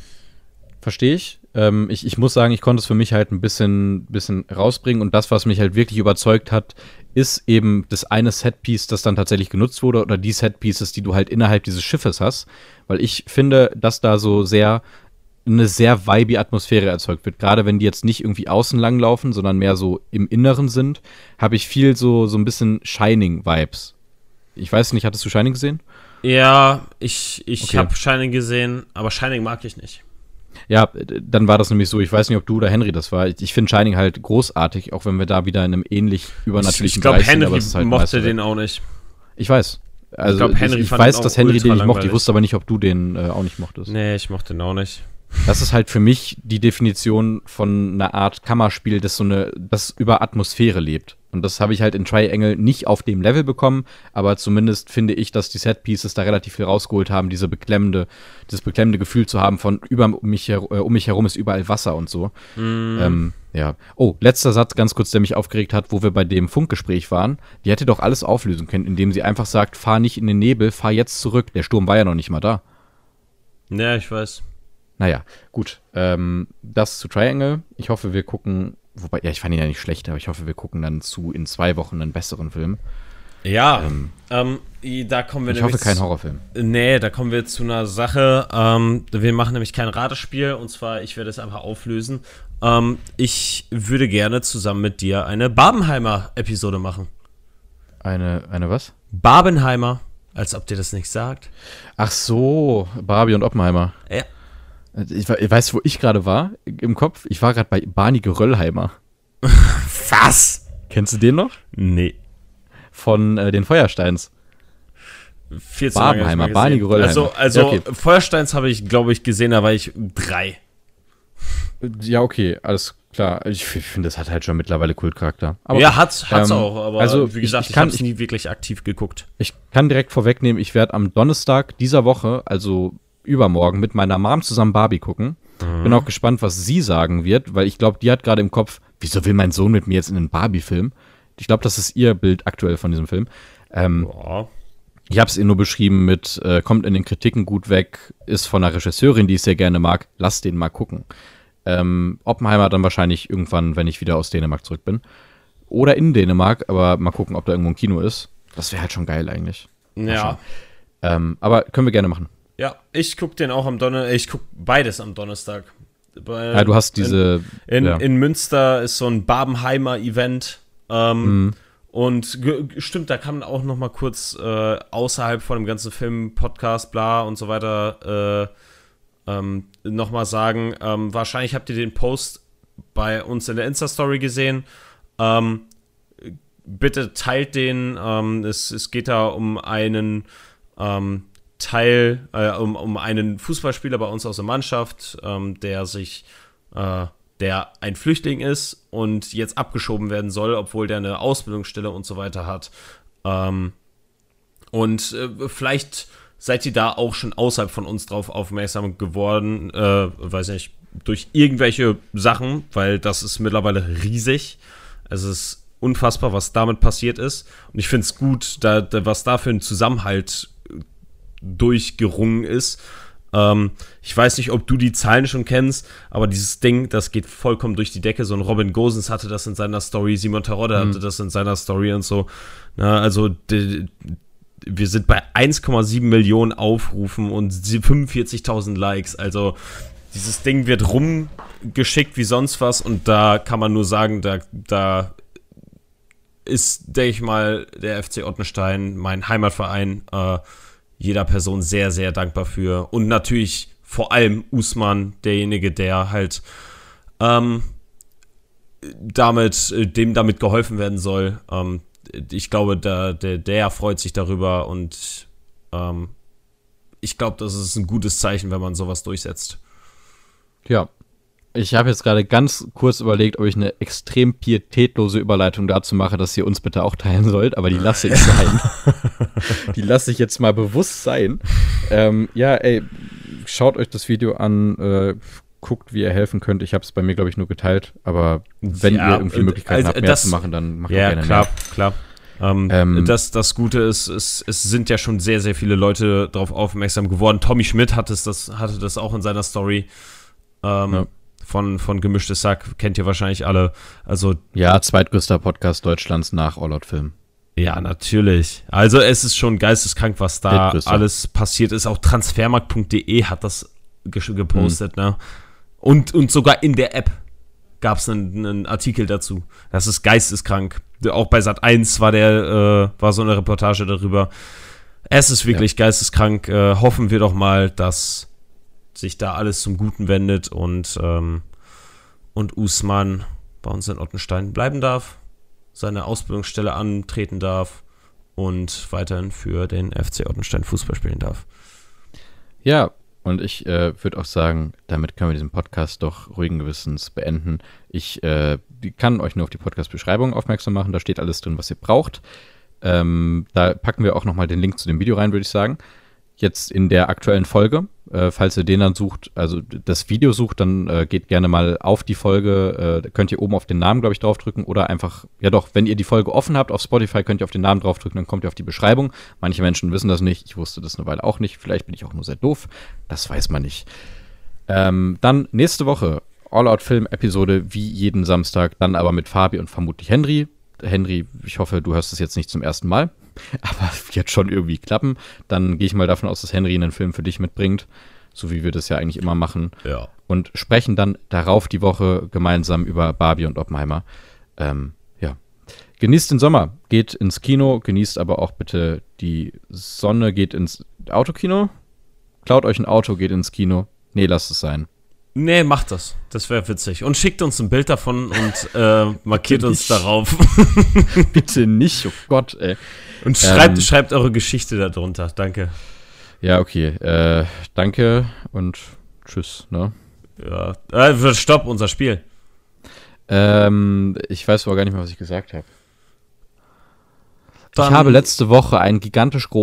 Verstehe ich. Ähm, ich. Ich muss sagen, ich konnte es für mich halt ein bisschen, bisschen rausbringen. Und das, was mich halt wirklich überzeugt hat, ist eben das eine Setpiece, das dann tatsächlich genutzt wurde, oder die Setpieces, die du halt innerhalb dieses Schiffes hast. Weil ich finde, dass da so sehr eine sehr vibey Atmosphäre erzeugt wird. Gerade wenn die jetzt nicht irgendwie außen langlaufen, sondern mehr so im Inneren sind, habe ich viel so, so ein bisschen Shining-Vibes. Ich weiß nicht, hattest du Shining gesehen? Ja, ich, ich okay. habe Shining gesehen, aber Shining mag ich nicht. Ja, dann war das nämlich so, ich weiß nicht, ob du oder Henry das war. Ich, ich finde Shining halt großartig, auch wenn wir da wieder in einem ähnlich übernatürlichen Ich, glaube, Henry sind, halt mochte den auch nicht. Ich weiß. Also ich, glaub, Henry ich, ich weiß, dass Henry den nicht mochte. Ich wusste aber nicht, ob du den äh, auch nicht mochtest. Nee, ich mochte den auch nicht. Das ist halt für mich die Definition von einer Art Kammerspiel, das so eine, das über Atmosphäre lebt. Und das habe ich halt in Triangle nicht auf dem Level bekommen, aber zumindest finde ich, dass die Set-Pieces da relativ viel rausgeholt haben, diese beklemmende, dieses beklemmende Gefühl zu haben von über mich, her, äh, um mich herum ist überall Wasser und so. Mm. Ähm, ja. Oh, letzter Satz ganz kurz, der mich aufgeregt hat, wo wir bei dem Funkgespräch waren. Die hätte doch alles auflösen können, indem sie einfach sagt, fahr nicht in den Nebel, fahr jetzt zurück. Der Sturm war ja noch nicht mal da. Ja, ich weiß. Naja, gut. Ähm, das zu Triangle. Ich hoffe, wir gucken, wobei, ja, ich fand ihn ja nicht schlecht, aber ich hoffe, wir gucken dann zu in zwei Wochen einen besseren Film. Ja, ähm, ähm, da kommen wir Ich hoffe, kein Horrorfilm. Nee, da kommen wir zu einer Sache. Ähm, wir machen nämlich kein Ratespiel und zwar, ich werde es einfach auflösen. Ähm, ich würde gerne zusammen mit dir eine Barbenheimer-Episode machen. Eine, eine was? Barbenheimer, als ob dir das nicht sagt. Ach so, Barbie und Oppenheimer. Ja. Ich, ich weiß, wo ich gerade war im Kopf. Ich war gerade bei Barney Geröllheimer. Was? Kennst du den noch? Nee. Von äh, den Feuersteins. Viel zu Barbenheimer, Barney Geröllheimer. Also, also ja, okay. Feuersteins habe ich, glaube ich, gesehen, da war ich drei. Ja, okay, alles klar. Ich finde, das hat halt schon mittlerweile Kultcharakter. Aber, ja, hat's, hat's ähm, auch, aber also, wie gesagt, ich, ich, ich habe es nie wirklich aktiv geguckt. Ich kann direkt vorwegnehmen, ich werde am Donnerstag dieser Woche, also übermorgen mit meiner Mom zusammen Barbie gucken. Mhm. Bin auch gespannt, was sie sagen wird, weil ich glaube, die hat gerade im Kopf, wieso will mein Sohn mit mir jetzt in einen Barbie-Film? Ich glaube, das ist ihr Bild aktuell von diesem Film. Ähm, Ich habe es ihr nur beschrieben mit, äh, kommt in den Kritiken gut weg, ist von einer Regisseurin, die ich sehr gerne mag, lass den mal gucken. Ähm, Oppenheimer dann wahrscheinlich irgendwann, wenn ich wieder aus Dänemark zurück bin. Oder in Dänemark, aber mal gucken, ob da irgendwo ein Kino ist. Das wäre halt schon geil eigentlich. Ja. Ähm, aber können wir gerne machen. Ja, ich gucke den auch am Donnerstag. Ich gucke beides am Donnerstag. Bei, ja, du hast diese. In, in, ja. in, Münster ist so ein Babenheimer Event. Ähm, mhm. Und stimmt, da kann man auch noch mal kurz äh, außerhalb von dem ganzen Film, Podcast, bla und so weiter äh, ähm, noch mal sagen. Ähm, wahrscheinlich habt ihr den Post bei uns in der Insta-Story gesehen. Ähm, bitte teilt den. Ähm, es, es geht da um einen ähm, Teil, äh, um, um einen Fußballspieler bei uns aus der Mannschaft, ähm, der sich, äh, der ein Flüchtling ist und jetzt abgeschoben werden soll, obwohl der eine Ausbildungsstelle und so weiter hat. Ähm, und äh, vielleicht seid ihr da auch schon außerhalb von uns drauf aufmerksam geworden, äh, weiß nicht, durch irgendwelche Sachen, weil das ist mittlerweile riesig. Es ist unfassbar, was damit passiert ist. Und ich finde es gut, da, da, was da für ein Zusammenhalt durchgerungen ist. Ähm, ich weiß nicht, ob du die Zahlen schon kennst, aber dieses Ding, das geht vollkommen durch die Decke. So ein Robin Gosens hatte das in seiner Story, Simon Terodde mhm. hatte das in seiner Story und so. Na, also die, wir sind bei 1,7 Millionen Aufrufen und 45.000 Likes. Also dieses Ding wird rumgeschickt wie sonst was und da kann man nur sagen, da, da ist, denke ich mal, der FC Ottenstein, mein Heimatverein, äh, jeder Person sehr, sehr dankbar für. Und natürlich vor allem Usman, derjenige, der halt ähm, damit, äh, dem damit geholfen werden soll. Ähm, ich glaube, der, der, der freut sich darüber und ähm, ich glaube, das ist ein gutes Zeichen, wenn man sowas durchsetzt. Ja, Ich habe jetzt gerade ganz kurz überlegt, ob ich eine extrem pietätlose Überleitung dazu mache, dass ihr uns bitte auch teilen sollt, aber die lasse ich sein. die lasse ich jetzt mal bewusst sein. Ähm, ja, ey, schaut euch das Video an, äh, guckt, wie ihr helfen könnt. Ich habe es bei mir, glaube ich, nur geteilt, aber wenn Ja, ihr irgendwie äh, Möglichkeiten also habt, mehr das- zu machen, dann macht Ja, gerne klar, mehr. klar. Ähm, Ähm, das, das Gute ist, es, es sind ja schon sehr, sehr viele Leute darauf aufmerksam geworden. Tommy Schmidt hat es das, hatte das auch in seiner Story ähm, Ja. Von, von Gemischtes Sack, kennt ihr wahrscheinlich alle. Also, Ja, zweitgrößter Podcast Deutschlands nach All Film. ja, natürlich. Also, es ist schon geisteskrank, was da alles passiert ist. Auch transfermarkt.de hat das ge gepostet, Hm. ne? Und, und sogar in der App gab es einen, einen Artikel dazu. Das ist geisteskrank. Auch bei Sat 1 war der, äh, war so eine Reportage darüber. Es ist wirklich geisteskrank. Äh, hoffen wir doch mal, dass sich da alles zum Guten wendet und, ähm, und Usman bei uns in Ottenstein bleiben darf, seine Ausbildungsstelle antreten darf und weiterhin für den FC Ottenstein Fußball spielen darf. Ja, und ich äh, würde auch sagen, damit können wir diesen Podcast doch ruhigen Gewissens beenden. Ich äh, kann euch nur auf die Podcast-Beschreibung aufmerksam machen. Da steht alles drin, was ihr braucht. Ähm, da packen wir auch nochmal den Link zu dem Video rein, würde ich sagen. Jetzt in der aktuellen Folge, äh, falls ihr den dann sucht, also das Video sucht, dann äh, geht gerne mal auf die Folge. Äh, könnt ihr oben auf den Namen, glaube ich, draufdrücken oder einfach, ja doch, wenn ihr die Folge offen habt auf Spotify, könnt ihr auf den Namen draufdrücken, dann kommt ihr auf die Beschreibung. Manche Menschen wissen das nicht. Ich wusste das eine Weile auch nicht. Vielleicht bin ich auch nur sehr doof. Das weiß man nicht. Ähm, dann nächste Woche All-Out-Film-Episode wie jeden Samstag, dann aber mit Fabi und vermutlich Henry. Henry, ich hoffe, du hörst es jetzt nicht zum ersten Mal, aber wird schon irgendwie klappen. Dann gehe ich mal davon aus, dass Henry einen Film für dich mitbringt, so wie wir das ja eigentlich immer machen. Ja. Und sprechen dann darauf die Woche gemeinsam über Barbie und Oppenheimer. Ähm, ja. Genießt den Sommer, geht ins Kino, genießt aber auch bitte die Sonne, geht ins Autokino. Klaut euch ein Auto, geht ins Kino. Nee, lasst es sein. Nee, macht das. Das wäre witzig. Und schickt uns ein Bild davon und äh, markiert uns darauf. Bitte nicht, oh Gott, ey. Und schreibt, Ähm. schreibt eure Geschichte darunter. Danke. Ja, okay. Äh, danke und tschüss, ne? Ja. Äh, stopp, unser Spiel. Ähm, ich weiß aber gar nicht mehr, was ich gesagt habe. Ich habe letzte Woche einen gigantisch großen